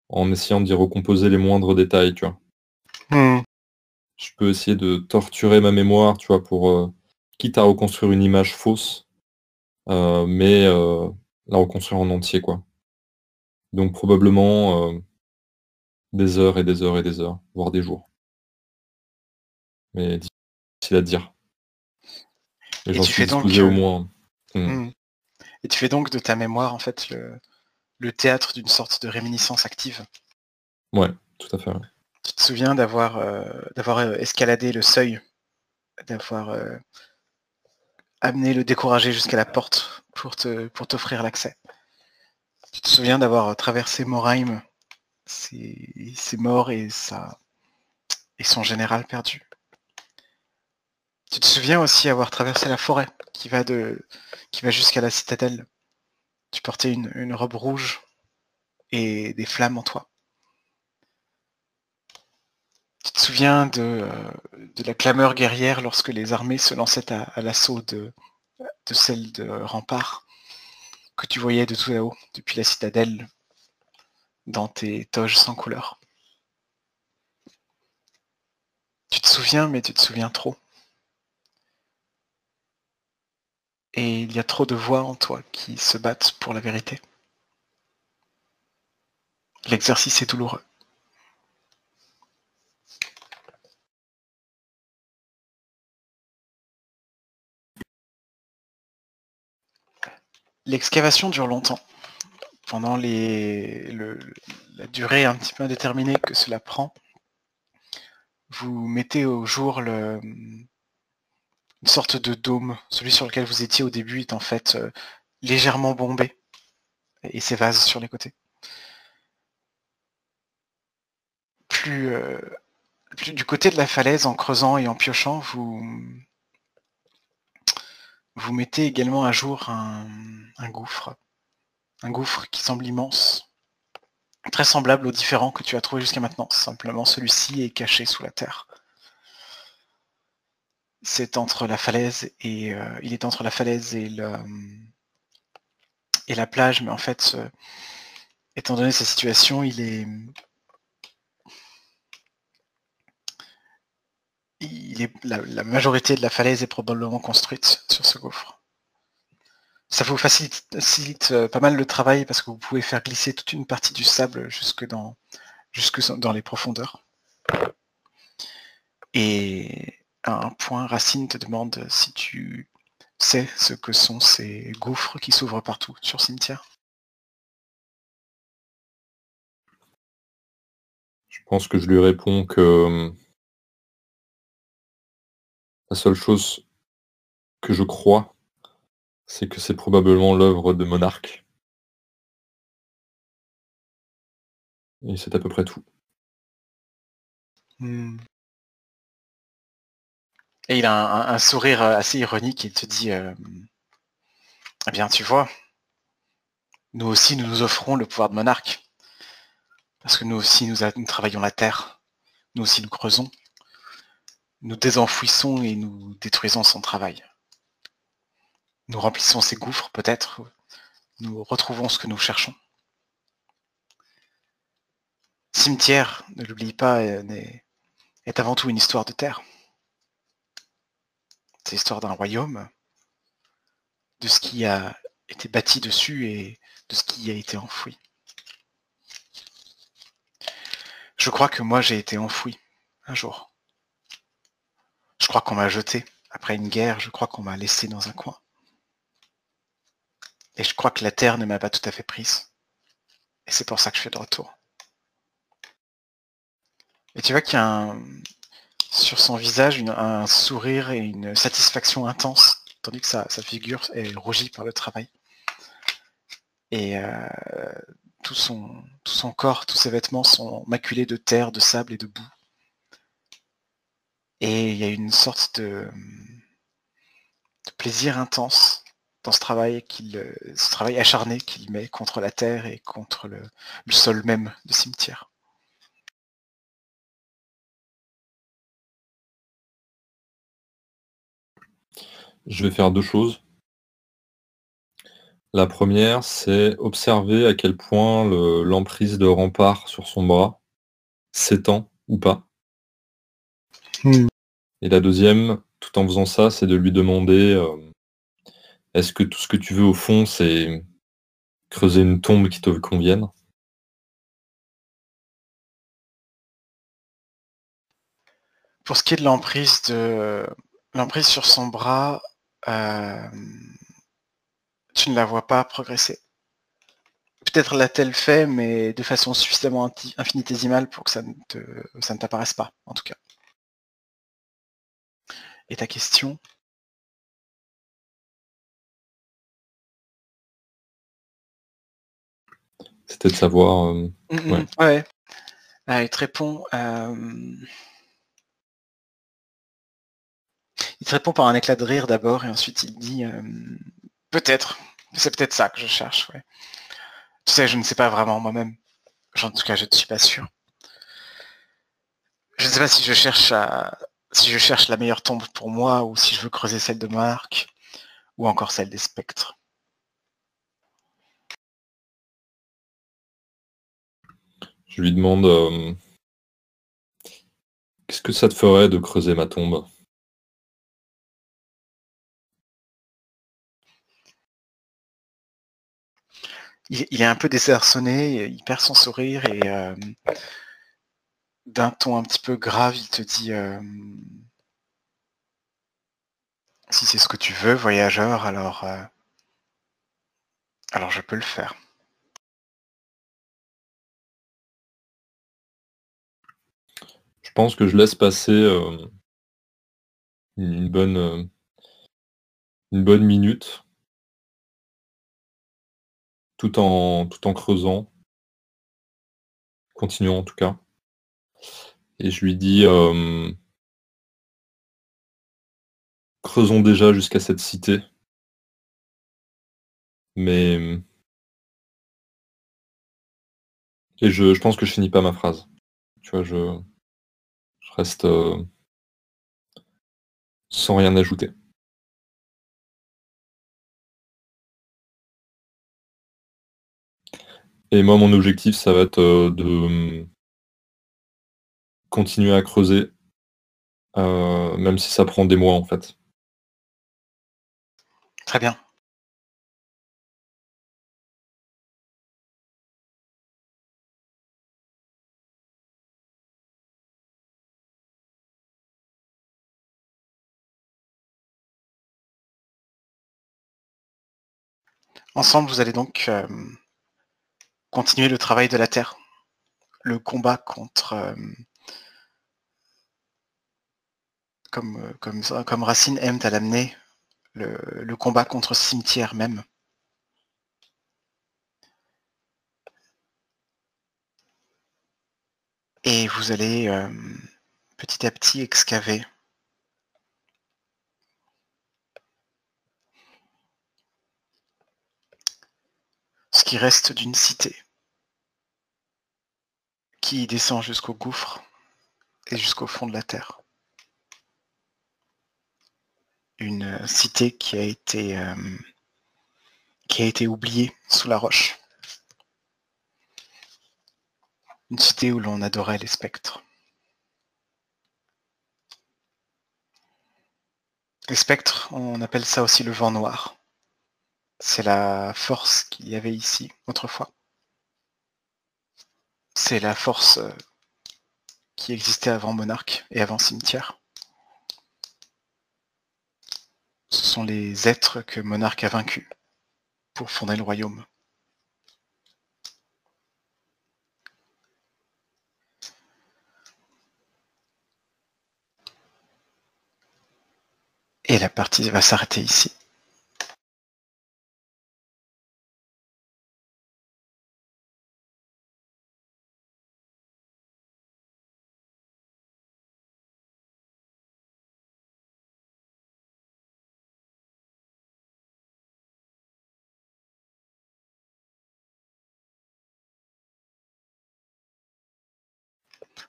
en essayant d'y recomposer les moindres détails, tu vois. Mmh. Je peux essayer de torturer ma mémoire, tu vois, pour quitte à reconstruire une image fausse, mais la reconstruire en entier, quoi. Donc probablement des heures et des heures et des heures, voire des jours. Mais difficile à dire. Et j'en suis donc, au moins. Mmh. Mmh. Et tu fais donc de ta mémoire en fait le, théâtre d'une sorte de réminiscence active? Ouais, tout à fait. Tu te souviens d'avoir d'avoir escaladé le seuil, d'avoir amené le découragé jusqu'à la porte pour t'offrir l'accès? Tu te souviens d'avoir traversé Morheim, ses, morts et son général perdu. Tu te souviens aussi avoir traversé la forêt qui va jusqu'à la citadelle? Tu portais une robe rouge et des flammes en toi. Tu te souviens de, de, la clameur guerrière lorsque les armées se lançaient à, l'assaut de, de celle de Rempart, que tu voyais de tout là-haut, depuis la citadelle, dans tes toges sans couleur? Tu te souviens, mais tu te souviens trop. Et il y a trop de voix en toi qui se battent pour la vérité. L'exercice est douloureux. L'excavation dure longtemps. Pendant la durée un petit peu indéterminée que cela prend, vous mettez au jour une sorte de dôme. Celui sur lequel vous étiez au début est en fait euh, légèrement bombé et ses vases sur les côtés. Euh, plus du côté de la falaise, en creusant et en piochant, vous, vous mettez également à jour un, gouffre. Un gouffre qui semble immense. Très semblable aux différents que tu as trouvés jusqu'à maintenant. Simplement celui-ci est caché sous la terre. C'est entre la falaise et euh, il est entre la falaise et la plage, mais en fait, étant donné sa situation, il est la, majorité de la falaise est probablement construite sur ce gouffre. Ça vous facilite, euh, pas mal le travail parce que vous pouvez faire glisser toute une partie du sable jusque dans, jusque dans les profondeurs. Et à un point, Racine te demande si tu sais ce que sont ces gouffres qui s'ouvrent partout sur cimetière. Je pense que je lui réponds que la seule chose que je crois, c'est que c'est probablement l'œuvre de Monarque. Et c'est à peu près tout. Hmm. Et il a un, sourire assez ironique. Il te dit euh, Eh bien, tu vois, nous aussi, nous nous offrons le pouvoir de monarque. Parce que nous aussi, nous travaillons la terre. Nous aussi, nous creusons nous désenfouissons et nous détruisons son travail. Nous remplissons ses gouffres peut-être, nous retrouvons ce que nous cherchons. Cimetière, ne l'oublie pas, est avant tout une histoire de terre. C'est l'histoire d'un royaume, de ce qui a été bâti dessus et de ce qui a été enfoui. Je crois que moi j'ai été enfoui un jour. Je crois qu'on m'a jeté. Après une guerre, je crois qu'on m'a laissé dans un coin. Et je crois que la terre ne m'a pas tout à fait prise. Et c'est pour ça que je fais de retour. Et tu vois qu'il y a sur son visage un sourire et une satisfaction intense, tandis que sa, figure est rougie par le travail. Et euh, tout, son, tout son corps, tous ses vêtements sont maculés de terre, de sable et de boue. Et il y a une sorte de, plaisir intense dans ce travail, qu'il, ce travail acharné qu'il met contre la terre et contre le, sol même du cimetière. Je vais faire deux choses. La première, c'est observer à quel point l'emprise de rempart sur son bras s'étend ou pas. Hmm. Et la deuxième, tout en faisant ça, c'est de lui demander euh, est-ce que tout ce que tu veux au fond, c'est creuser une tombe qui te convienne? Pour ce qui est de l'emprise de l'emprise sur son bras, euh, tu ne la vois pas progresser. Peut-être l'a-t-elle fait, mais de façon suffisamment infinitésimale pour que ça ne, ça ne t'apparaisse pas, en tout cas. Et ta question? C'était de savoir. Euh, mmh, mmh, ouais. Ah, il te répond. Euh, il te répond par un éclat de rire d'abord et ensuite il dit euh, peut-être. C'est peut-être ça que je cherche. Ouais. Tu sais, je ne sais pas vraiment moi-même. En tout cas, je ne suis pas sûr. Je ne sais pas si je cherche à si je cherche la meilleure tombe pour moi ou si je veux creuser celle de Marc ou encore celle des spectres. Je lui demande euh, qu'est-ce que ça te ferait de creuser ma tombe? Il, est un peu désarçonné, il perd son sourire et euh, d'un ton un petit peu grave, il te dit euh, si c'est ce que tu veux, voyageur, alors euh, alors je peux le faire. Je pense que je laisse passer euh, une bonne une bonne minute tout en tout en creusant. Continuons en tout cas. Et je lui dis euh, creusons déjà jusqu'à cette cité. Mais et je, pense que je finis pas ma phrase. Tu vois, je, je reste euh, sans rien ajouter. Et moi, mon objectif, ça va être euh, de continuer à creuser, euh, même si ça prend des mois en fait. Très bien. Ensemble, vous allez donc euh, continuer le travail de la Terre, le combat contre euh, comme, comme, comme Racine aime à l'amener, le, combat contre ce cimetière même. Et vous allez euh, petit à petit excaver ce qui reste d'une cité qui descend jusqu'au gouffre et jusqu'au fond de la terre une cité qui a été euh, qui a été oubliée sous la roche. Une cité où l'on adorait les spectres. Les spectres, on appelle ça aussi le vent noir. C'est la force qu'il y avait ici autrefois. C'est la force euh, qui existait avant Monarque et avant Cimetière. ce sont les êtres que Monarque a vaincus pour fonder le royaume. Et la partie va s'arrêter ici.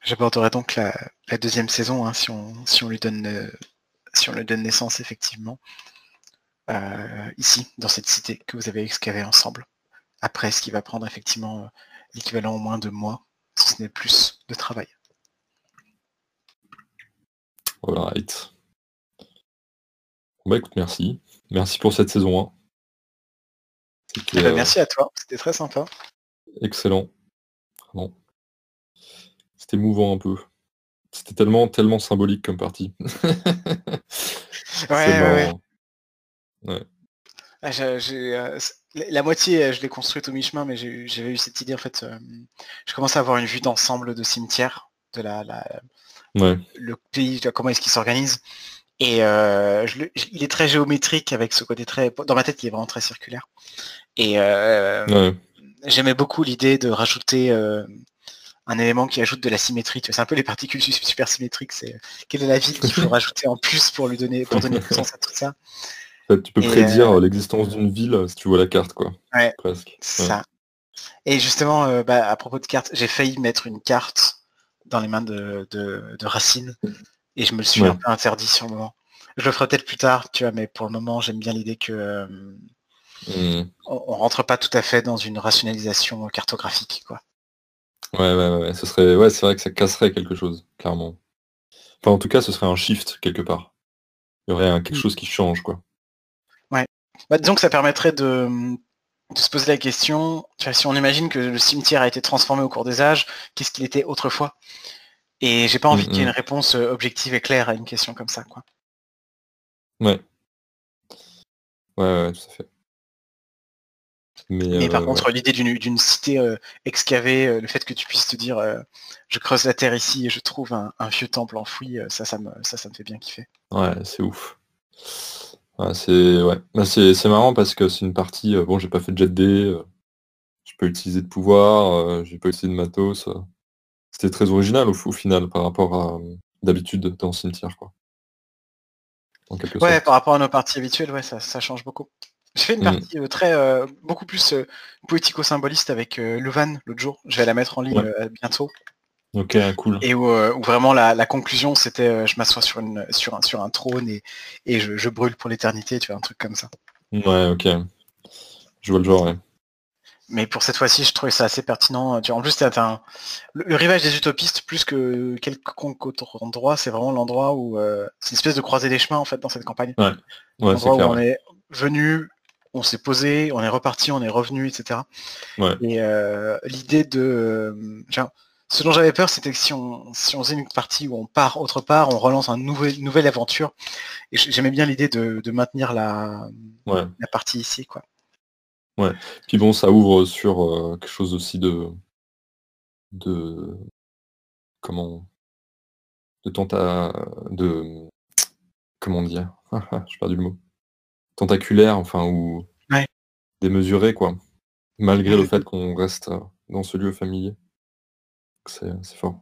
J'aborderai donc la, deuxième saison hein, si, on, si, on, lui donne, euh, si on lui donne naissance effectivement euh, ici, dans cette cité que vous avez excavée ensemble. Après, ce qui va prendre effectivement euh, l'équivalent au moins de mois, si ce n'est plus de travail. Alright. Bah écoute, merci. Merci pour cette saison 1. Eh ben, merci à toi, c'était très sympa. Excellent. Bon. C'était mouvant un peu. C'était tellement, tellement symbolique comme partie. ouais, ouais, ah, euh, la moitié, euh, je l'ai construite au mi-chemin, mais j'avais eu cette idée en fait. Euh, je commençais à avoir une vue d'ensemble de cimetière, de la, le pays, comment est-ce qu'il s'organise. Et il est très géométrique avec ce côté très. Dans ma tête, il est vraiment très circulaire. Et j'aimais beaucoup l'idée de rajouter un élément qui ajoute de la symétrie. C'est un peu les particules super symétriques. C'est quelle est la ville qu'il faut rajouter en plus pour lui donner pour donner sens à tout ça. tu peux prédire euh, l'existence d'une ville si tu vois la carte, quoi. Ouais, presque. Ça. Et justement, euh, bah, à propos de cartes, j'ai failli mettre une carte dans les mains de, de, Racine et je me le suis un peu interdit sur le moment. Je le ferai peut-être plus tard, tu vois, mais pour le moment, j'aime bien l'idée que euh, hmm. on, on, rentre pas tout à fait dans une rationalisation cartographique, quoi. Ouais, ouais, ouais, ce serait, ouais, c'est vrai que ça casserait quelque chose, clairement. Enfin, en tout cas, ce serait un shift quelque part. Il y aurait quelque mmh. chose qui change, quoi. Ouais. Bah, disons que ça permettrait de, se poser la question, si on imagine que le cimetière a été transformé au cours des âges, qu'est-ce qu'il était autrefois? Et j'ai pas envie mmh, qu'il y ait mmh. une réponse euh, objective et claire à une question comme ça, quoi. Ouais. Ouais, ouais, tout à fait. Mais, par euh, contre, l'idée d'une cité euh, excavée, euh, le fait que tu puisses te dire je creuse la terre ici et je trouve un, vieux temple enfoui, ça, ça me, ça, ça me fait bien kiffer. Ouais, c'est ouf. c'est ouais. Bah, c'est marrant parce que c'est une partie, bon j'ai pas fait de jet D, j'ai pas utilisé de pouvoir, j'ai pas utilisé de matos. C'était très original au, final par rapport à d'habitude dans le cimetière quoi. ouais, par rapport à nos parties habituelles, ouais, ça, ça change beaucoup. J'ai fait une mm. partie euh, très euh, beaucoup plus euh, poético-symboliste avec Louvain l'autre jour. Je vais la mettre en ligne bientôt. Ok, cool. Et où, vraiment la, conclusion c'était je m'assois sur, une, sur, un, sur un trône et, et je, brûle pour l'éternité, tu vois, un truc comme ça. Ouais, ok. Je vois le genre, ouais. Mais pour cette fois-ci, je trouvais ça assez pertinent. en plus, c'est un... le, rivage des utopistes, plus que quelconque autre endroit, c'est vraiment l'endroit où c'est une espèce de croisée des chemins en fait dans cette campagne. Ouais. ouais où on est venu on s'est posé, on est reparti, on est revenu, etc. Et euh, l'idée de... Ce dont j'avais peur, c'était que si on, si on faisait une partie où on part autre part, on relance une nouvelle aventure. Et j'aimais bien l'idée de, maintenir la, la partie ici. quoi. Ouais. Puis bon, ça ouvre sur euh, quelque chose aussi de... de... comment... de tenta... de... comment dire? J'ai perdu le mot tentaculaire, enfin, ou démesuré, quoi. Malgré le fait qu'on reste euh, dans ce lieu familier. C'est fort.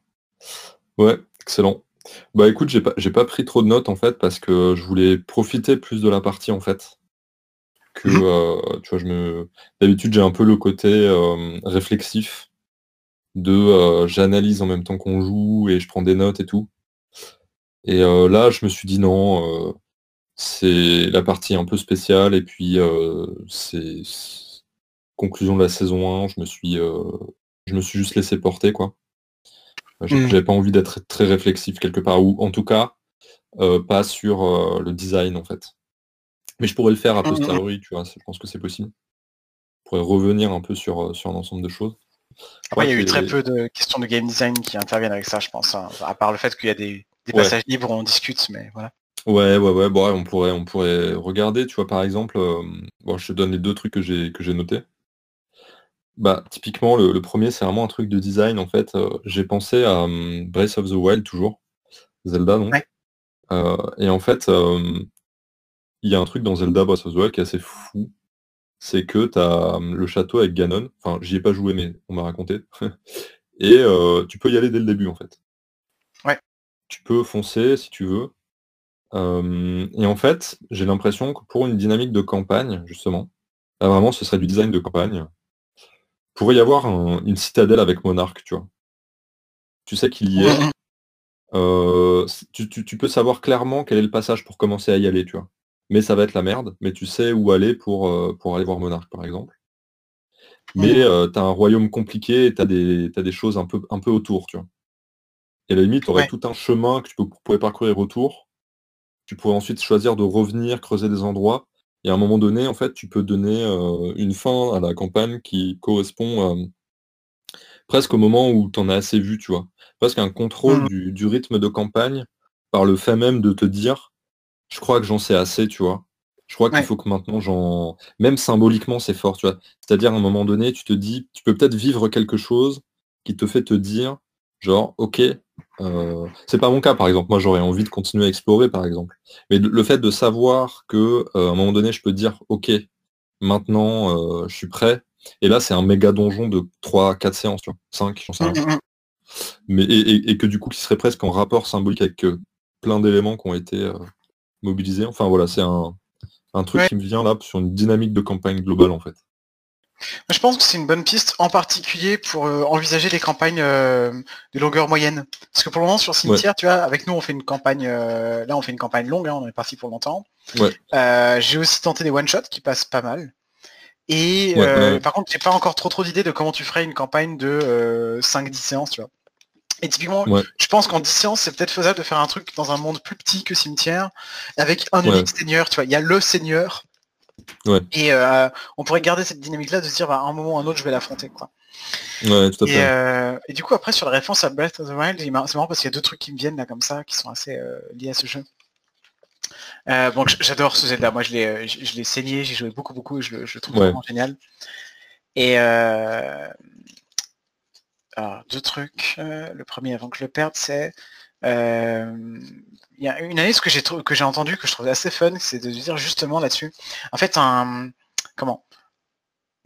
Ouais, excellent. Bah écoute, j'ai pas, pas pris trop de notes en fait parce que je voulais profiter plus de la partie en fait. Que mmh euh, tu vois, je me. D'habitude j'ai un peu le côté euh, réflexif de j'analyse en même temps qu'on joue et je prends des notes et tout. Et là je me suis dit non, c'est la partie un peu spéciale et puis euh, c'est conclusion de la saison 1, je me suis euh, je me suis juste laissé porter quoi. Mmh. J'avais pas envie d'être très réflexif quelque part, ou en tout cas euh, pas sur le design en fait. Mais je pourrais le faire à mmh, mmh. posteriori, tu vois, je pense que c'est possible. Je pourrais revenir un peu sur, sur un ensemble de choses. Après, il y a eu très peu de questions de game design qui interviennent avec ça, je pense. Hein. À part le fait qu'il y a des, passages libres, on discute, mais voilà. Ouais, ouais, ouais, bon, on pourrait, on pourrait regarder, tu vois, par exemple, euh, bon, je te donne les deux trucs que j'ai que j'ai notés. Bah, typiquement, le, premier, c'est vraiment un truc de design, en fait. Euh, j'ai pensé à hum, Breath of the Wild, toujours. Zelda, non Euh, et en fait, il y a un truc dans Zelda Breath of the Wild qui est assez fou. C'est que tu as le château avec Ganon. Enfin, j'y ai pas joué, mais on m'a raconté. Et euh, tu peux y aller dès le début, en fait. Ouais. Tu peux foncer si tu veux. Euh, et en fait, j'ai l'impression que pour une dynamique de campagne, justement, là vraiment ce serait du design de campagne, pourrait y avoir une citadelle avec monarque, tu vois. Tu sais qu'il y est. Euh, tu, peux savoir clairement quel est le passage pour commencer à y aller, tu vois. Mais ça va être la merde, mais tu sais où aller pour, euh, pour aller voir Monarque, par exemple. Mais tu as un royaume compliqué et tu as, des choses un peu, un peu autour, tu vois. Et à la limite, tu aurais tout un chemin que tu pourrais parcourir autour tu pourrais ensuite choisir de revenir, creuser des endroits. Et à un moment donné, en fait, tu peux donner euh, une fin à la campagne qui correspond euh, presque au moment où tu en as assez vu, tu vois. Presque un contrôle mmh. du, rythme de campagne par le fait même de te dire, je crois que j'en sais assez, tu vois. Je crois qu'il faut que maintenant j'en... Même symboliquement, c'est fort, tu vois. C'est-à-dire, à un moment donné, tu te dis, tu peux peut-être vivre quelque chose qui te fait te dire, genre, ok, euh, c'est pas mon cas, par exemple. Moi, j'aurais envie de continuer à explorer, par exemple. Mais le fait de savoir que euh, à un moment donné, je peux dire, ok, maintenant, euh, je suis prêt. Et là, c'est un méga donjon de 3-4 séances, tu vois, 5, j'en sais rien. Mmh, mmh, mmh. Mais, et, que du coup, qui serait presque en rapport symbolique avec plein d'éléments qui ont été mobilisés. Enfin, voilà, c'est un, truc qui me vient là sur une dynamique de campagne globale, en fait. Je pense que c'est une bonne piste, en particulier pour euh, envisager les campagnes euh, de longueur moyenne. Parce que pour le moment sur Cimetière, tu vois, avec nous on fait une campagne, euh, là on fait une campagne longue, hein, on est parti pour longtemps. j'ai aussi tenté des one shots qui passent pas mal. Et par contre, j'ai pas encore trop trop d'idées de comment tu ferais une campagne de 5-10 séances, tu vois. Et typiquement, je pense qu'en 10 séances, c'est peut-être faisable de faire un truc dans un monde plus petit que Cimetière, avec un unique seigneur, tu vois. Il y a le seigneur, et euh, on pourrait garder cette dynamique-là de se dire, bah, à un moment ou à un autre, je vais l'affronter. Quoi. Euh, et, du coup, après, sur la référence à Breath of the Wild, c'est marrant parce qu'il y a deux trucs qui me viennent là comme ça, qui sont assez euh, liés à ce jeu. bon, j'adore ce Zelda. Moi, je l'ai, je, l'ai saigné, j'ai joué beaucoup, beaucoup, et je le, trouve vraiment génial. Et alors, deux trucs. le premier, avant que je le perde, c'est il y a une analyse que j'ai que j'ai entendu que je trouvais assez fun, c'est de dire justement là-dessus. En fait, un comment?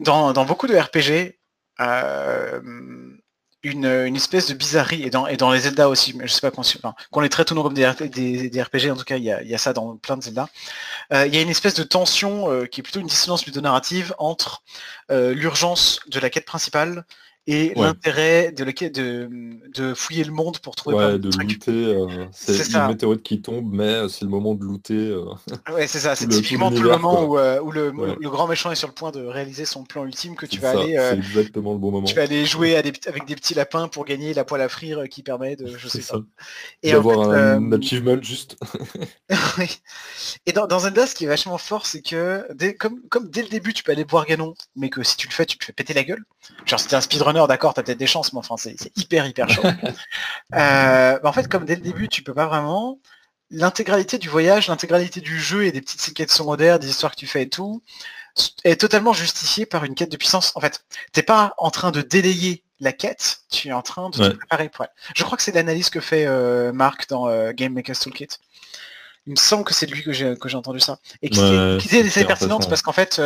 Dans, beaucoup de RPG, euh, une, espèce de bizarrerie, et dans, et dans les Zelda aussi, mais je sais pas qu'on les traite tout comme des, des, RPG, en tout cas il y a, ça dans plein de Zelda, euh, il y a une espèce de tension euh, qui est plutôt une dissonance ludonarrative entre l'urgence de la quête principale et l'intérêt de, de, de, fouiller le monde pour trouver ouais, de looter euh, c'est une météorite qui tombe mais euh, c'est le moment de looter euh, ouais c'est ça c'est typiquement tout le moment où, où le, le, grand méchant est sur le point de réaliser son plan ultime que tu vas aller exactement le bon moment. tu vas aller jouer avec des petits lapins pour gagner la poêle à frire qui permet de je sais ça. et avoir un achievement juste. Et dans, dans Zelda ce qui est vachement fort c'est que dès, comme, comme dès le début tu peux aller voir Ganon mais que si tu le fais tu te fais péter la gueule. Genre c'était un speedrunner d'accord, t'as peut-être des chances, mais enfin, c'est hyper, hyper chaud. Euh, en fait, comme dès le début, tu peux pas vraiment, l'intégralité du voyage, l'intégralité du jeu et des petites quêtes secondaires, des histoires que tu fais et tout, est totalement justifié par une quête de puissance. En fait, t'es pas en train de délayer la quête, tu es en train de te préparer pour elle. Je crois que c'est l'analyse que fait euh, Marc dans euh, Game Maker's Toolkit. Il me semble que c'est lui que j'ai entendu ça et qui, est, pertinente parce qu'en fait,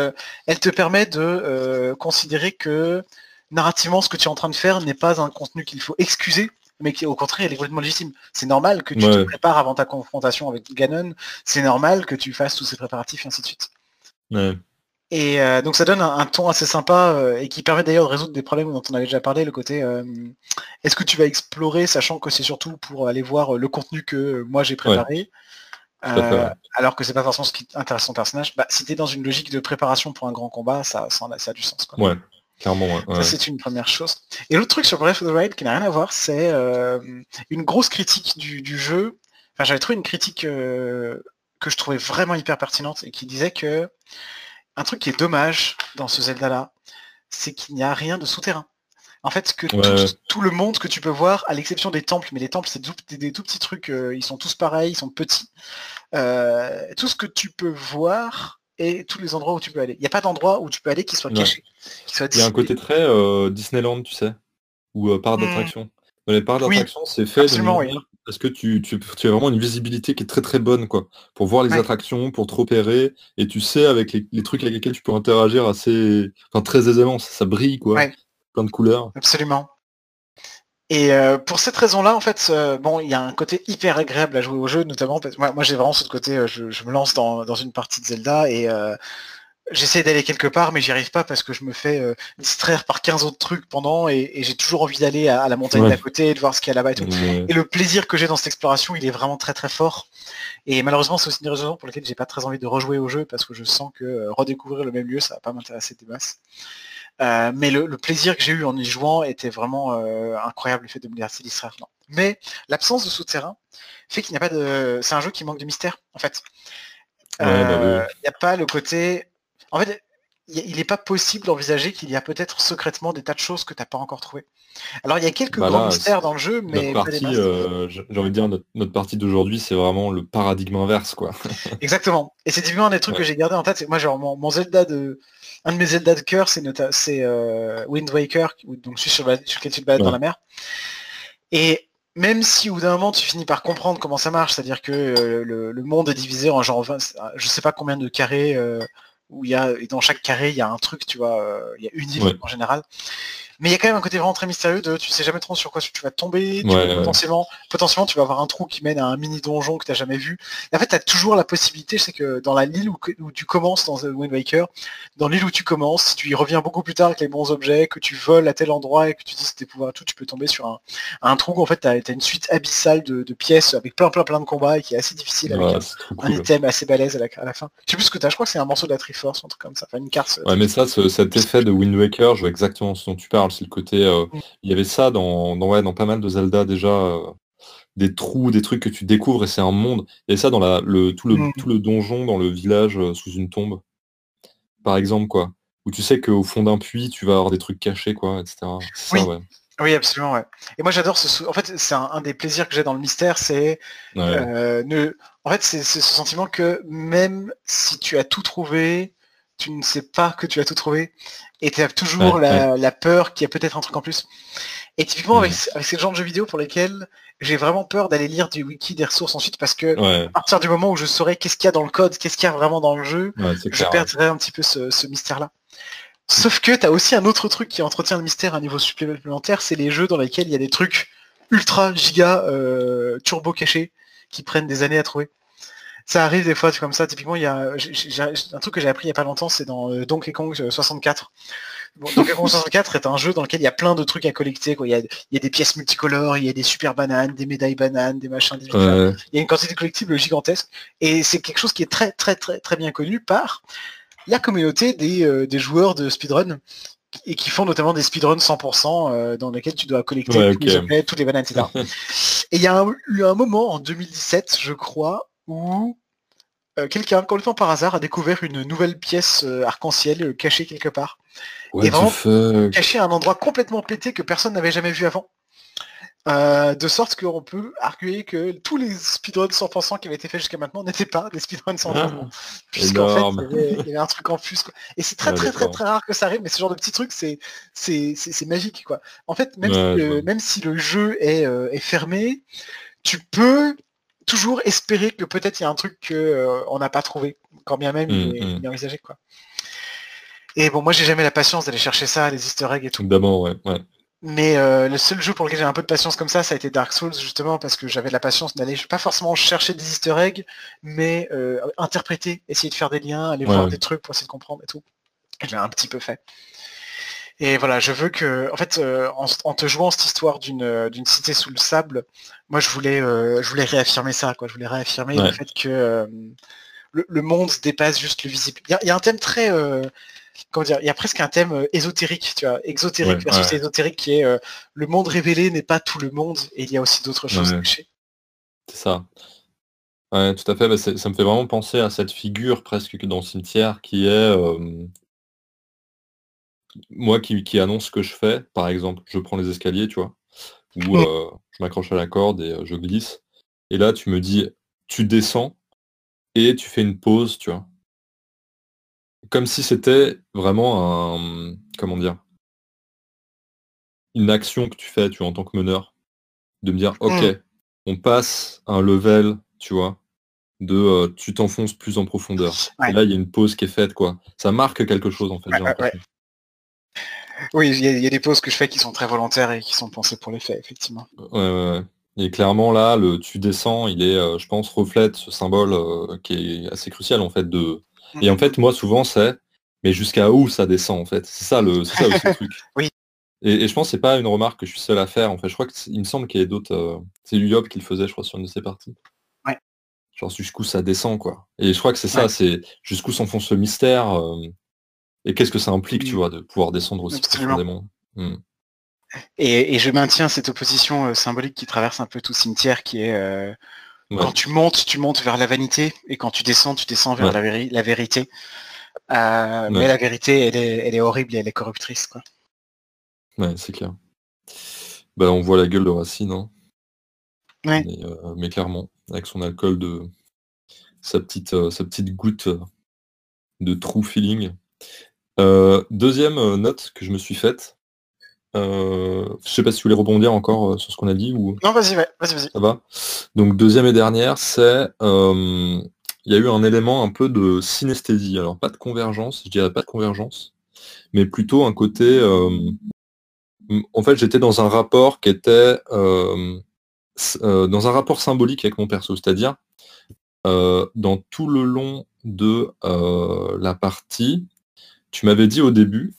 elle te permet de considérer que narrativement, ce que tu es en train de faire n'est pas un contenu qu'il faut excuser, mais qui au contraire il est complètement légitime. C'est normal que tu te prépares avant ta confrontation avec Ganon, c'est normal que tu fasses tous ces préparatifs et ainsi de suite. Et euh, donc ça donne un, ton assez sympa euh, et qui permet d'ailleurs de résoudre des problèmes dont on avait déjà parlé, le côté euh, est-ce que tu vas explorer sachant que c'est surtout pour aller voir le contenu que moi j'ai préparé alors que c'est pas forcément ce qui intéresse ton personnage, bah, si tu es dans une logique de préparation pour un grand combat, ça, ça, a du sens. Quoi. Ça, c'est une première chose. Et l'autre truc sur Breath of the Wild qui n'a rien à voir, c'est euh, une grosse critique du, jeu. Enfin, j'avais trouvé une critique euh, que je trouvais vraiment hyper pertinente et qui disait que un truc qui est dommage dans ce Zelda-là, c'est qu'il n'y a rien de souterrain. En fait, que tout, le monde que tu peux voir, à l'exception des temples, mais les temples, c'est des, tout petits trucs, euh, ils sont tous pareils, ils sont petits. tout ce que tu peux voir, et tous les endroits où tu peux aller. Il n'y a pas d'endroit où tu peux aller qui soit caché. Il y a un côté très euh, Disneyland, tu sais, ou euh, parc hmm. d'attraction. Dans les parcs d'attraction, c'est fait de manière parce que tu, tu, as vraiment une visibilité qui est très très bonne quoi, pour voir les attractions, pour te repérer, et tu sais avec les, trucs avec lesquels tu peux interagir assez, enfin très aisément, ça, brille quoi, plein de couleurs. Absolument. Et euh, pour cette raison-là, en fait, euh, bon, il y a un côté hyper agréable à jouer au jeu, notamment parce que moi, moi j'ai vraiment ce côté, euh, je, me lance dans, dans, une partie de Zelda et j'essaie d'aller quelque part, mais j'y arrive pas parce que je me fais distraire par 15 autres trucs pendant et, j'ai toujours envie d'aller à, la montagne d'à côté, de voir ce qu'il y a là-bas et tout. Et le plaisir que j'ai dans cette exploration, il est vraiment très très fort. Et malheureusement, c'est aussi une raison pour laquelle j'ai pas très envie de rejouer au jeu parce que je sens que redécouvrir le même lieu, ça va pas m'intéresser des masses. Euh, mais le, plaisir que j'ai eu en y jouant était vraiment incroyable, le fait de me laisser distraire. Mais l'absence de souterrain fait qu'il n'y a pas de. C'est un jeu qui manque de mystère, en fait. Bah il n'y a pas le côté en fait, il n'est pas possible d'envisager qu'il y a peut-être secrètement des tas de choses que tu n'as pas encore trouvées. Alors il y a quelques bah grands mystères dans le jeu, mais euh, j'ai envie de dire notre, partie d'aujourd'hui, c'est vraiment le paradigme inverse, quoi. Exactement. Et c'est typiquement un des trucs que j'ai gardé en tête. Moi, genre mon, Zelda de, un de mes Zelda de cœur, c'est euh, Wind Waker, donc celui sur, lequel tu te balades dans la mer. Et même si au bout d'un moment tu finis par comprendre comment ça marche, c'est-à-dire que euh, le, monde est divisé en genre 20, je sais pas combien de carrés où il y a, et dans chaque carré, il y a un truc, tu vois, euh, il y a une île en général. Mais il y a quand même un côté vraiment très mystérieux de tu sais jamais trop sur quoi tu vas tomber, potentiellement, potentiellement tu vas avoir un trou qui mène à un mini donjon que tu n'as jamais vu. Et en fait, tu as toujours la possibilité, je sais que dans la l'île où, tu commences dans The Wind Waker, dans l'île où tu commences, si tu y reviens beaucoup plus tard avec les bons objets, que tu voles à tel endroit et que tu dis tes pouvoirs tout, tu peux tomber sur un, un trou où en fait tu as, une suite abyssale de, pièces avec plein plein plein de combats et qui est assez difficile avec un, item assez balèze à la, fin. Je sais plus ce que tu as, je crois que c'est un morceau de la Triforce, un truc comme ça, enfin une carte. Ouais, mais ça, cet effet de Wind Waker, je vois exactement ce dont tu parles c'est le côté. Euh, il y avait ça dans, dans, dans pas mal de Zelda déjà. Euh, des trous, des trucs que tu découvres et c'est un monde. Et ça dans la, le, tout, le, mm. tout le donjon dans le village euh, sous une tombe. Par exemple, quoi. Où tu sais qu'au fond d'un puits, tu vas avoir des trucs cachés, quoi, etc. Oui. absolument, ouais. Et moi j'adore ce en fait c'est un, des plaisirs que j'ai dans le mystère, c'est ne... en fait c'est ce sentiment que même si tu as tout trouvé, tu ne sais pas que tu as tout trouvé et tu as toujours la, peur qu'il y a peut-être un truc en plus. Et typiquement avec, avec ce genre de jeux vidéo pour lesquels j'ai vraiment peur d'aller lire du wiki des ressources ensuite parce que à partir du moment où je saurais qu'est-ce qu'il y a dans le code, qu'est-ce qu'il y a vraiment dans le jeu, je perdrais un petit peu ce, mystère-là. Sauf que tu as aussi un autre truc qui entretient le mystère à un niveau supplémentaire, c'est les jeux dans lesquels il y a des trucs ultra giga euh, turbo cachés qui prennent des années à trouver ça arrive des fois comme ça. Typiquement, il y a un truc que j'ai appris il y a pas longtemps, c'est dans euh, Donkey Kong 64. Euh, Donkey Kong 64 est un jeu dans lequel il y a plein de trucs à collecter. Quoi. Il, y a, il y a des pièces multicolores, il y a des super bananes, des médailles bananes, des machins. Il y a une quantité collectible gigantesque. Et c'est quelque chose qui est très très très très bien connu par la communauté des, euh, des joueurs de speedrun et qui font notamment des speedruns 100% dans lesquels tu dois collecter tous les objets, toutes les bananes, etc. et il y a eu un moment en 2017, je crois, où euh, quelqu'un, complètement par hasard, a découvert une nouvelle pièce euh, arc-en-ciel euh, cachée quelque part. et vraiment cachée à un endroit complètement pété que personne n'avait jamais vu avant. de sorte qu'on peut arguer que tous les speedruns 100% qui avaient été faits jusqu'à maintenant n'étaient pas des speedruns 100%. Ah, Puisqu'en fait, il y, avait, un truc en plus. Et c'est très très très très rare que ça arrive, mais ce genre de petits trucs, c'est c'est magique. quoi. En fait, même, si, le, même si le jeu est, est fermé, tu peux toujours espérer que peut-être il y a un truc qu'on euh, n'a pas trouvé, quand bien même il, est, mm, mm. envisagé. Quoi. Et bon, moi j'ai jamais la patience d'aller chercher ça, les easter eggs et tout. D'abord, ouais. Mais euh, le seul jeu pour lequel j'ai un peu de patience comme ça, ça a été Dark Souls, justement, parce que j'avais la patience d'aller, pas forcément chercher des easter eggs, mais euh, interpréter, essayer de faire des liens, aller voir des trucs pour essayer de comprendre et tout. Et j'ai un petit peu fait. Et voilà, je veux que, en fait, euh, en, te jouant cette histoire d'une euh, d'une cité sous le sable, moi je voulais euh, je voulais réaffirmer ça, quoi. Je voulais réaffirmer le fait que le, monde dépasse juste le visible. Il y, a un thème très comment dire, il y a presque un thème ésotérique, tu vois, exotérique versus ésotérique qui est le monde révélé n'est pas tout le monde et il y a aussi d'autres choses cachées. C'est ça. Ouais, tout à fait. Bah, ça me fait vraiment penser à cette figure presque que dans le cimetière qui est moi qui, annonce ce que je fais, par exemple, je prends les escaliers, tu vois, ou euh, je m'accroche à la corde et euh, je glisse. Et là, tu me dis, tu descends et tu fais une pause, tu vois. Comme si c'était vraiment un, comment dire, une action que tu fais, tu vois, en tant que meneur, de me dire, ok, mmh. on passe un level, tu vois, de euh, tu t'enfonces plus en profondeur. Et là, il y a une pause qui est faite, quoi. Ça marque quelque chose, en fait. Oui, il y, a des pauses que je fais qui sont très volontaires et qui sont pensées pour l'effet, effectivement. Ouais, Et clairement, là, le tu descends, il est, euh, je pense, reflète ce symbole euh, qui est assez crucial, en fait, de... Et en fait, moi, souvent, c'est, mais jusqu'à où ça descend, en fait? C'est ça, le, ça le truc. oui. Et, je pense que c'est pas une remarque que je suis seul à faire. En fait, je crois qu'il me semble qu'il y a d'autres. c'est Uyop qui le faisait, je crois, sur une de ses parties. Genre jusqu'où ça descend, quoi. Et je crois que c'est ça, c'est jusqu'où s'enfonce le mystère euh, et qu'est-ce que ça implique, tu vois, de pouvoir descendre aussi profondément? Hmm. Et, je maintiens cette opposition euh, symbolique qui traverse un peu tout cimetière, qui est euh, quand tu montes, tu montes vers la vanité, et quand tu descends, tu descends vers la, la, vérité. mais la vérité, elle est, elle est horrible et elle est corruptrice, quoi. Ouais, c'est clair. Bah, on voit la gueule de Racine, hein. mais clairement avec son alcool de sa petite, euh, sa petite goutte de true feeling. Euh, deuxième euh, note que je me suis faite. je sais pas si tu voulais rebondir encore sur ce qu'on a dit ou. Non, vas-y, vas-y, vas-y. Ça va? Donc deuxième et dernière, c'est il y a eu un élément un peu de synesthésie. Alors pas de convergence, je dirais pas de convergence, mais plutôt un côté. en fait, j'étais dans un rapport qui était euh, dans un rapport symbolique avec mon perso, c'est-à-dire euh, dans tout le long de euh, la partie, tu m'avais dit au début,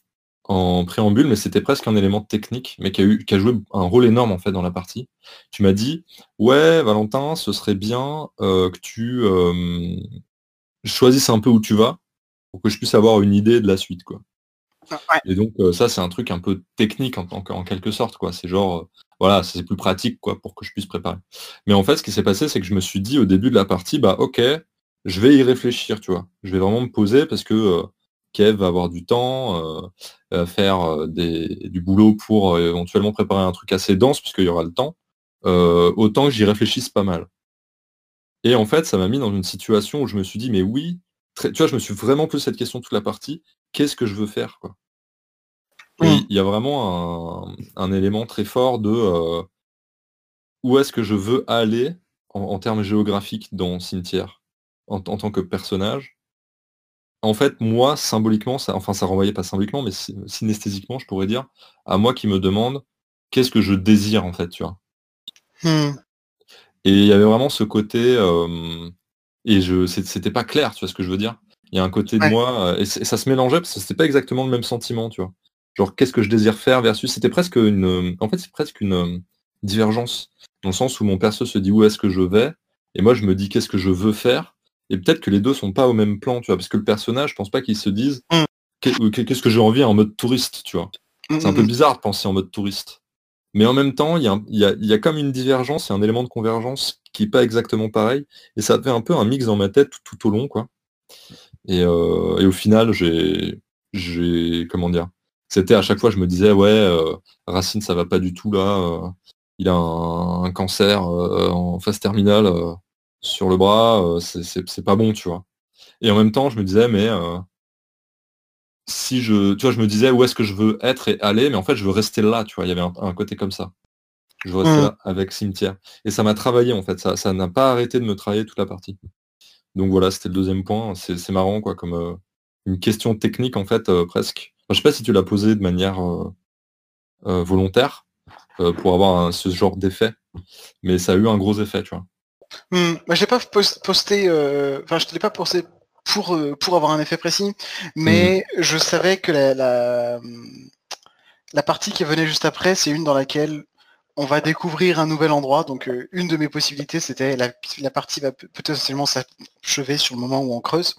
en préambule, mais c'était presque un élément technique, mais qui a, eu, qui a joué un rôle énorme en fait dans la partie. Tu m'as dit, ouais, Valentin, ce serait bien que tu choisisses un peu où tu vas, pour que je puisse avoir une idée de la suite, quoi. Et donc ça, c'est un truc un peu technique en, en quelque sorte, quoi. C'est genre, voilà, c'est plus pratique quoi pour que je puisse préparer. Mais en fait, ce qui s'est passé, c'est que je me suis dit au début de la partie, bah ok, je vais y réfléchir, tu vois. Je vais vraiment me poser parce que euh, Kev va avoir du temps, euh, faire euh, du boulot pour éventuellement préparer un truc assez dense puisqu'il y aura le temps. autant que j'y réfléchisse pas mal. Et en fait, ça m'a mis dans une situation où je me suis dit, mais oui, tu vois, je me suis vraiment posé cette question toute la partie, qu'est-ce que je veux faire quoi? Il y a vraiment un, élément très fort de euh, où est-ce que je veux aller en, termes géographiques dans Cimetière en, tant que personnage. En fait, moi, symboliquement, ça, enfin ça renvoyait pas symboliquement, mais synesthésiquement, je pourrais dire, à moi qui me demande qu'est-ce que je désire en fait, tu vois? Mmh. Et il y avait vraiment ce côté, euh, et je c'était pas clair, tu vois ce que je veux dire? Il y a un côté de moi, euh, et, ça se mélangeait parce que c'était pas exactement le même sentiment, tu vois genre qu'est-ce que je désire faire versus c'était presque une en fait c'est presque une euh, divergence dans le sens où mon perso se dit où est-ce que je vais? Et moi je me dis qu'est-ce que je veux faire? Et peut-être que les deux sont pas au même plan tu vois parce que le personnage je pense pas qu'il se dise mm. qu'est-ce que j'ai envie en mode touriste tu vois c'est un peu bizarre de penser en mode touriste mais en même temps il y a, y, y a, comme une divergence et un élément de convergence qui est pas exactement pareil et ça fait un peu un mix dans ma tête tout, au long quoi et, euh, et au final j'ai j'ai comment dire c'était à chaque fois, je me disais, ouais, euh, Racine, ça va pas du tout là. Euh, il a un, cancer en phase terminale sur le bras, c'est pas bon, tu vois. Et en même temps, je me disais, mais si je, tu vois, je me disais où est-ce que je veux être et aller, mais en fait, je veux rester là, tu vois. Il y avait un, côté comme ça. Je veux rester mmh. là avec cimetière. Et ça m'a travaillé, en fait. Ça n'a pas arrêté de me travailler toute la partie. Donc voilà, c'était le deuxième point. C'est marrant, quoi, comme une question technique, en fait, presque. Je sais pas si tu l'as posé de manière euh, euh, volontaire euh, pour avoir ce genre d'effet, mais ça a eu un gros effet, tu vois. Mmh, bah, j'ai pas posté, enfin je te l'ai pas posté pour, pour avoir un effet précis, mais mmh. je savais que la, la, la, partie qui venait juste après, c'est une dans laquelle on va découvrir un nouvel endroit. Donc une de mes possibilités, c'était la, la partie va peut-être seulement s'achever sur le moment où on creuse.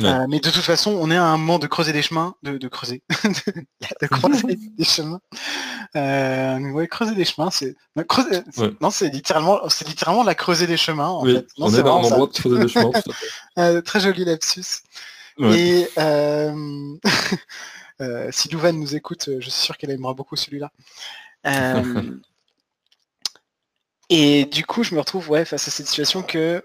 Euh, mais de toute façon, on est à un moment de creuser des chemins, de, de creuser, de, creuser des chemins. Euh, ouais, creuser des chemins, c'est non, c'est littéralement, c'est littéralement la creuser des chemins. En fait. on est, dans un endroit de creuser des chemins. euh, très joli lapsus. Et euh... euh si Louvain nous écoute, je suis sûr qu'elle aimera beaucoup celui-là. Euh, et du coup, je me retrouve ouais, face à cette situation que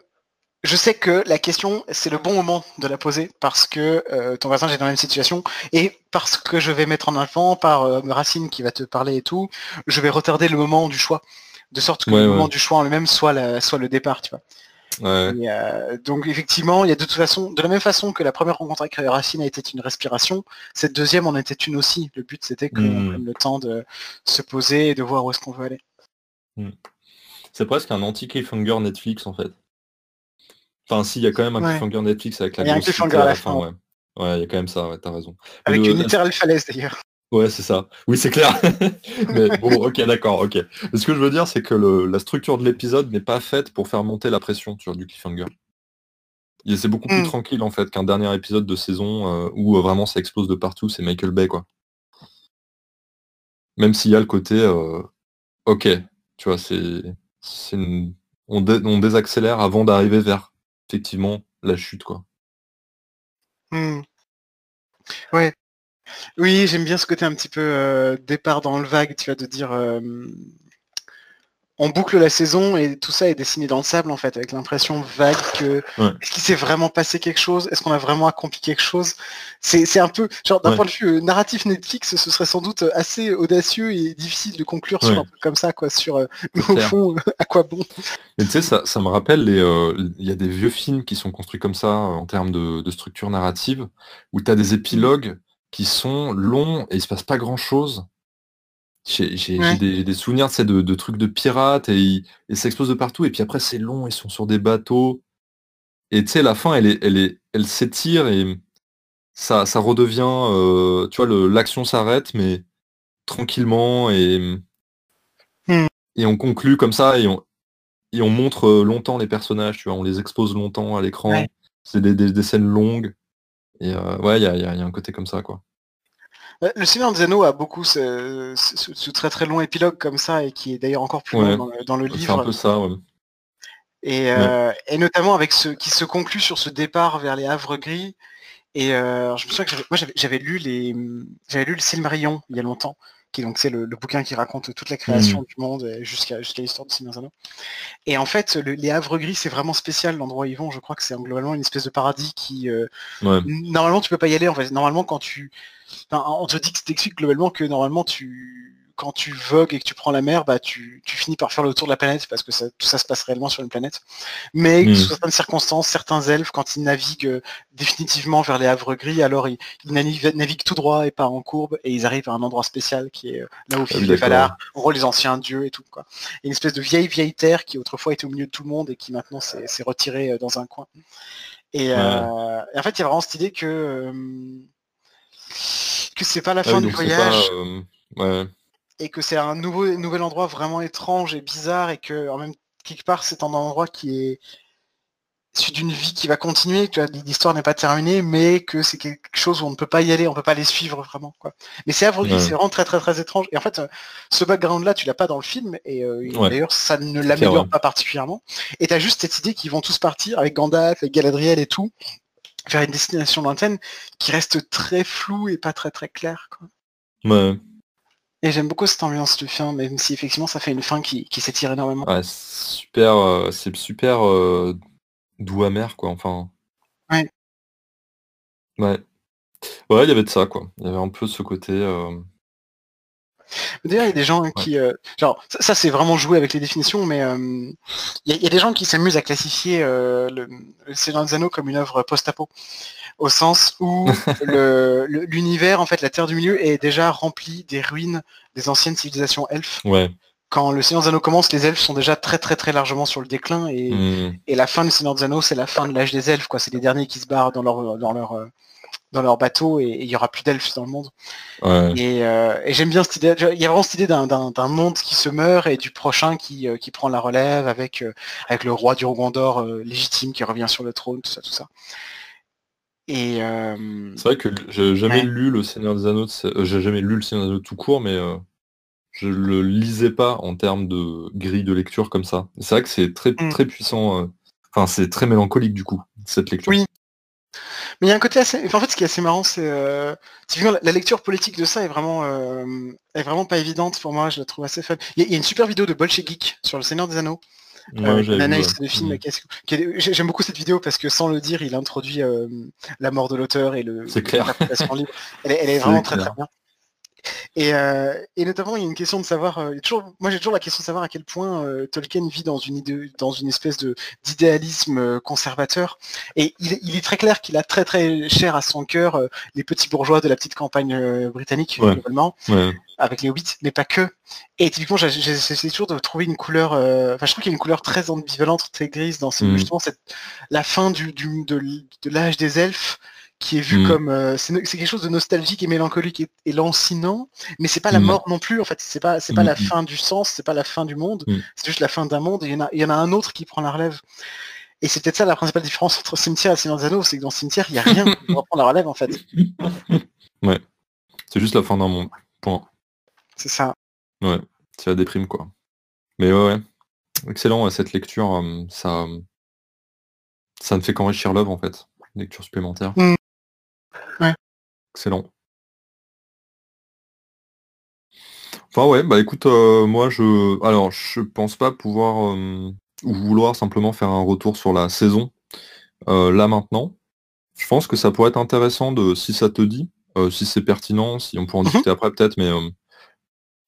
je sais que la question, c'est le bon moment de la poser parce que euh, ton voisin est dans la même situation et parce que je vais mettre en avant par euh, Racine qui va te parler et tout, je vais retarder le moment du choix. de sorte que le moment du choix en lui-même soit, soit le départ, tu vois. Euh, donc effectivement, il y a de toute façon, de la même façon que la première rencontre avec Racine a été une respiration, cette deuxième en était une aussi. Le but c'était qu'on hmm. prenne le temps de se poser et de voir où est-ce qu'on veut aller. Hmm. C'est presque un anti-cliffhanger Netflix en fait. Enfin si, il y a quand même un cliffhanger Netflix avec la cliffhanger à la fin. ouais. ouais. il y a quand même ça, ouais, t'as raison. Avec une littérale falaise d'ailleurs. Ouais, c'est ça. Oui, c'est clair. mais bon, ok, d'accord, ok. ce que je veux dire, c'est que la structure de l'épisode n'est pas faite pour faire monter la pression sur du cliffhanger. C'est beaucoup plus hmm. tranquille en fait qu'un dernier épisode de saison euh, où euh, vraiment ça explose de partout, c'est Michael Bay quoi. Même s'il y a le côté euh, ok, tu vois, c'est. On, désaccélère avant d'arriver vers effectivement la chute quoi. Ouais, oui, j'aime bien ce côté un petit peu euh, départ dans le vague, tu vois, de dire on boucle la saison et tout ça est dessiné dans le sable en fait, avec l'impression vague que est-ce qu'il s'est vraiment passé quelque chose? Est-ce qu'on a vraiment accompli quelque chose? C'est un peu genre d'un point de vue euh, narratif Netflix, ce serait sans doute assez audacieux et difficile de conclure sur un truc comme ça, quoi, sur au fond à quoi bon? Et tu sais, ça, ça, me rappelle les il y a des vieux films qui sont construits comme ça en termes de, de structure narrative, où tu as des épilogues qui sont longs et il se passe pas grand J'ai des, souvenirs de, de, trucs de pirates et, ça explose de partout et puis après c'est long, ils sont sur des bateaux. Et tu sais, la fin, elle est, elle est, elle s'étire et ça, ça redevient, euh, tu vois, l'action s'arrête, mais tranquillement et, hmm. et on conclut comme ça et on, et on montre longtemps les personnages, tu vois, on les expose longtemps à l'écran. C'est des, des, scènes longues. Et euh, ouais, il y a, un côté comme ça, quoi. Le Seigneur des Anneaux a beaucoup ce, très très long épilogue comme ça et qui est d'ailleurs encore plus long dans, le livre. C'est un peu ça, euh, et, notamment avec ce qui se conclut sur ce départ vers les Havres Gris. Et euh, je me souviens que moi j'avais lu les j'avais lu le Silmarillion il y a longtemps qui donc c'est le, bouquin qui raconte toute la création mmh. du monde jusqu'à jusqu'à l'histoire de Seigneur. Et en fait, les Havres Gris, c'est vraiment spécial l'endroit où ils vont. Je crois que c'est globalement une espèce de paradis qui euh, normalement tu peux pas y aller. En fait, normalement quand tu, on te dit que globalement que normalement tu quand tu vogues et que tu prends la mer, bah, tu, finis par faire le tour de la planète parce que tout ça se passe réellement sur une planète. Mais hmm. sous certaines circonstances, certains elfes, quand ils naviguent euh, définitivement vers les havres gris, alors ils, naviguent, tout droit et pas en courbe et ils arrivent à un endroit spécial qui est euh, là où vivent les Valar, où les anciens dieux et tout. Quoi. une espèce de vieille vieille terre qui autrefois était au milieu de tout le monde et qui maintenant s'est retirée euh, dans un coin. Et, en fait, il y a vraiment cette idée que que c'est pas la ah fin du voyage et que c'est un nouveau, nouvel endroit vraiment étrange et bizarre et que en même quelque part c'est un endroit qui est issu d'une vie qui va continuer, que l'histoire n'est pas terminée, mais que c'est quelque chose où on ne peut pas y aller, on ne peut pas les suivre vraiment. Quoi. Mais c'est c'est vraiment très très très étrange. Et en fait, ce background-là, tu l'as pas dans le film, et euh, d'ailleurs ça ne l'améliore pas particulièrement. Et tu as juste cette idée qu'ils vont tous partir avec Gandalf, avec Galadriel et tout, vers une destination lointaine qui reste très floue et pas très très claire. Quoi. Ouais. Et j'aime beaucoup cette ambiance du film, même si effectivement ça fait une fin qui, s'étire énormément. super, euh, c'est super euh, doux amer quoi, enfin. Ouais. Ouais. Ouais, il y avait de ça quoi. Il y avait un peu ce côté. Euh, D'ailleurs, il y a des gens qui, genre, ça, c'est vraiment joué avec les définitions, mais il y, a des gens qui s'amusent à classifier le, le Seigneur des Anneaux comme une œuvre post-apo au sens où l'univers, en fait, la Terre du Milieu est déjà remplie des ruines des anciennes civilisations elfes. Ouais. Quand le Seigneur des Anneaux commence, les elfes sont déjà très très très largement sur le déclin et, hmm. et la fin du Seigneur des Anneaux, c'est la fin de l'âge des elfes, quoi. C'est les derniers qui se barrent dans leur dans leur euh, dans leur bateau et il y aura plus d'elfes dans le monde. Et, euh, et j'aime bien cette idée. Il y a vraiment cette idée d'un monde qui se meurt et du prochain qui, euh, qui prend la relève avec, avec le roi du Gondor légitime qui revient sur le trône, tout ça, tout ça. Et C'est vrai que j'ai jamais lu le Seigneur des Anneaux, euh, j'ai jamais lu le Seigneur des Anneaux tout court, mais euh, je le lisais pas en termes de grille de lecture comme ça. C'est vrai que c'est très mmh. très puissant, euh, enfin c'est très mélancolique du coup, cette lecture. Oui. Mais il y a un côté assez. en fait, ce qui est assez marrant, c'est la lecture politique de ça est vraiment est vraiment pas évidente pour moi. Je la trouve assez faible. Il y, a une super vidéo de Bolche Geek sur le Seigneur des Anneaux film. J'aime beaucoup cette vidéo parce que sans le dire, il introduit euh, la mort de l'auteur et le clair. libre. Elle, est, vraiment très très bien. Et, euh, et, notamment, il y a une question de savoir. Euh, toujours, moi, j'ai toujours la question de savoir à quel point euh, Tolkien vit dans une, idée, dans une espèce d'idéalisme conservateur. Et il, il, est très clair qu'il a très très cher à son cœur les petits bourgeois de la petite campagne britannique, Ouais. globalement, Ouais. avec les hobbits, mais pas que. Et typiquement, j'essaie toujours de trouver une couleur. Enfin, je trouve qu'il y a une couleur très ambivalente, très grise dans ces, Mhm. justement cette la fin du, du de, l- de l'âge des elfes qui est vu Mhm. comme euh, c'est quelque chose de nostalgique et mélancolique et, et lancinant mais c'est pas la Mhm. mort non plus en fait c'est pas c'est pas la Mhm. fin du sens c'est pas la fin du monde c'est juste la fin d'un monde et il y en a il y en a un autre qui prend la relève et c'est peut-être ça la principale différence entre Cimetière et Seigneur des Anneaux c'est que dans Cimetière il y a rien pour prendre la relève en fait C'est juste la fin d'un monde. Point. c'est ça Ouais. C'est la déprime, quoi. Mais ouais, ouais. Excellent, ouais, cette lecture, euh, ça, ça ne fait qu'enrichir l'œuvre, en fait. Une lecture supplémentaire. Mm. Excellent. Enfin ouais, bah écoute, euh, moi je, alors je pense pas pouvoir euh, ou vouloir simplement faire un retour sur la saison euh, là maintenant. Je pense que ça pourrait être intéressant de, si ça te dit, si c'est pertinent, si on peut en Mhm. discuter après peut-être, mais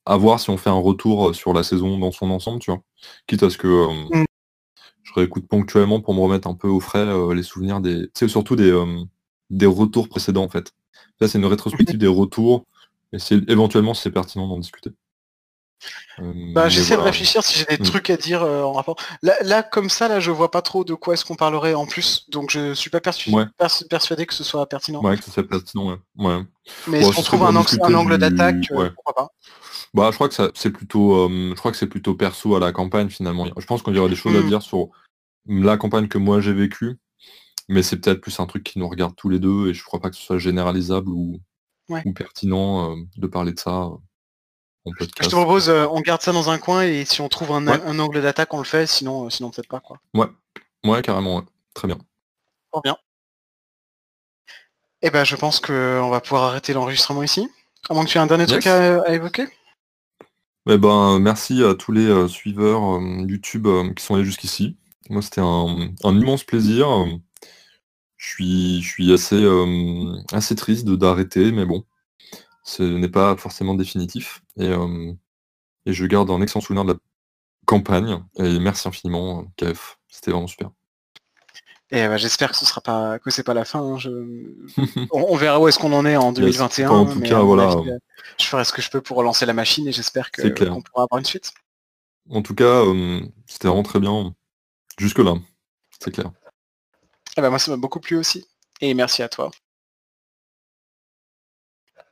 à voir si on fait un retour sur la saison dans son ensemble, tu vois. Quitte à ce que euh, Mm. je réécoute ponctuellement pour me remettre un peu au frais les souvenirs des. Tu sais, surtout des, des retours précédents en fait. Là c'est une rétrospective des retours, et c'est éventuellement c'est pertinent d'en discuter. Euh, bah j'essaie de réfléchir si j'ai des Mm. trucs à dire euh, en rapport là, là comme ça là je vois pas trop de quoi est-ce qu'on parlerait en plus donc je suis pas persu- Ouais. persu- persuadé que ce soit pertinent Ouais, que ça soit pertinent, ouais. ouais. mais Bon, si ce on trouve un, angle- discuter un angle du- d'attaque euh, ouais. pourquoi pas Bah, je crois que ça, c'est plutôt, je crois que c'est plutôt perso à la campagne finalement. Je pense qu'il y aurait des choses à Mm. dire sur la campagne que moi j'ai vécue, mais c'est peut-être plus un truc qui nous regarde tous les deux et je crois pas que ce soit généralisable ou, Ouais. ou pertinent euh, de parler de ça euh, Je te propose, euh, on garde ça dans un coin et si on trouve un, Ouais. un angle d'attaque, on le fait, sinon, sinon peut-être pas quoi. Ouais, ouais, carrément, ouais. très bien. Fort bien. Eh ben, je pense qu'on va pouvoir arrêter l'enregistrement ici. À moins que tu aies un dernier truc à, à évoquer. Eh ben, merci à tous les euh, suiveurs euh, YouTube euh, qui sont allés jusqu'ici. Moi, c'était un, un immense plaisir. Je suis, je suis assez, euh, assez triste d'arrêter, mais bon, ce n'est pas forcément définitif. Et, euh, et je garde un excellent souvenir de la campagne. Et merci infiniment, KF. C'était vraiment super. Et ben, j'espère que ce sera pas, que c'est pas la fin. hein, je- on, on verra où est-ce qu'on en est en 2021. Enfin, en tout mais cas, voilà. avis, euh, je ferai ce que je peux pour relancer la machine et j'espère que qu'on pourra avoir une suite. En tout cas, euh, c'était vraiment très bien. Jusque-là, c'est clair. Eh ben, moi, ça m'a beaucoup plu aussi. Et merci à toi.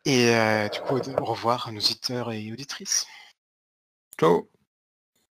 Et euh, du coup, au revoir nos auditeurs et auditrices. Ciao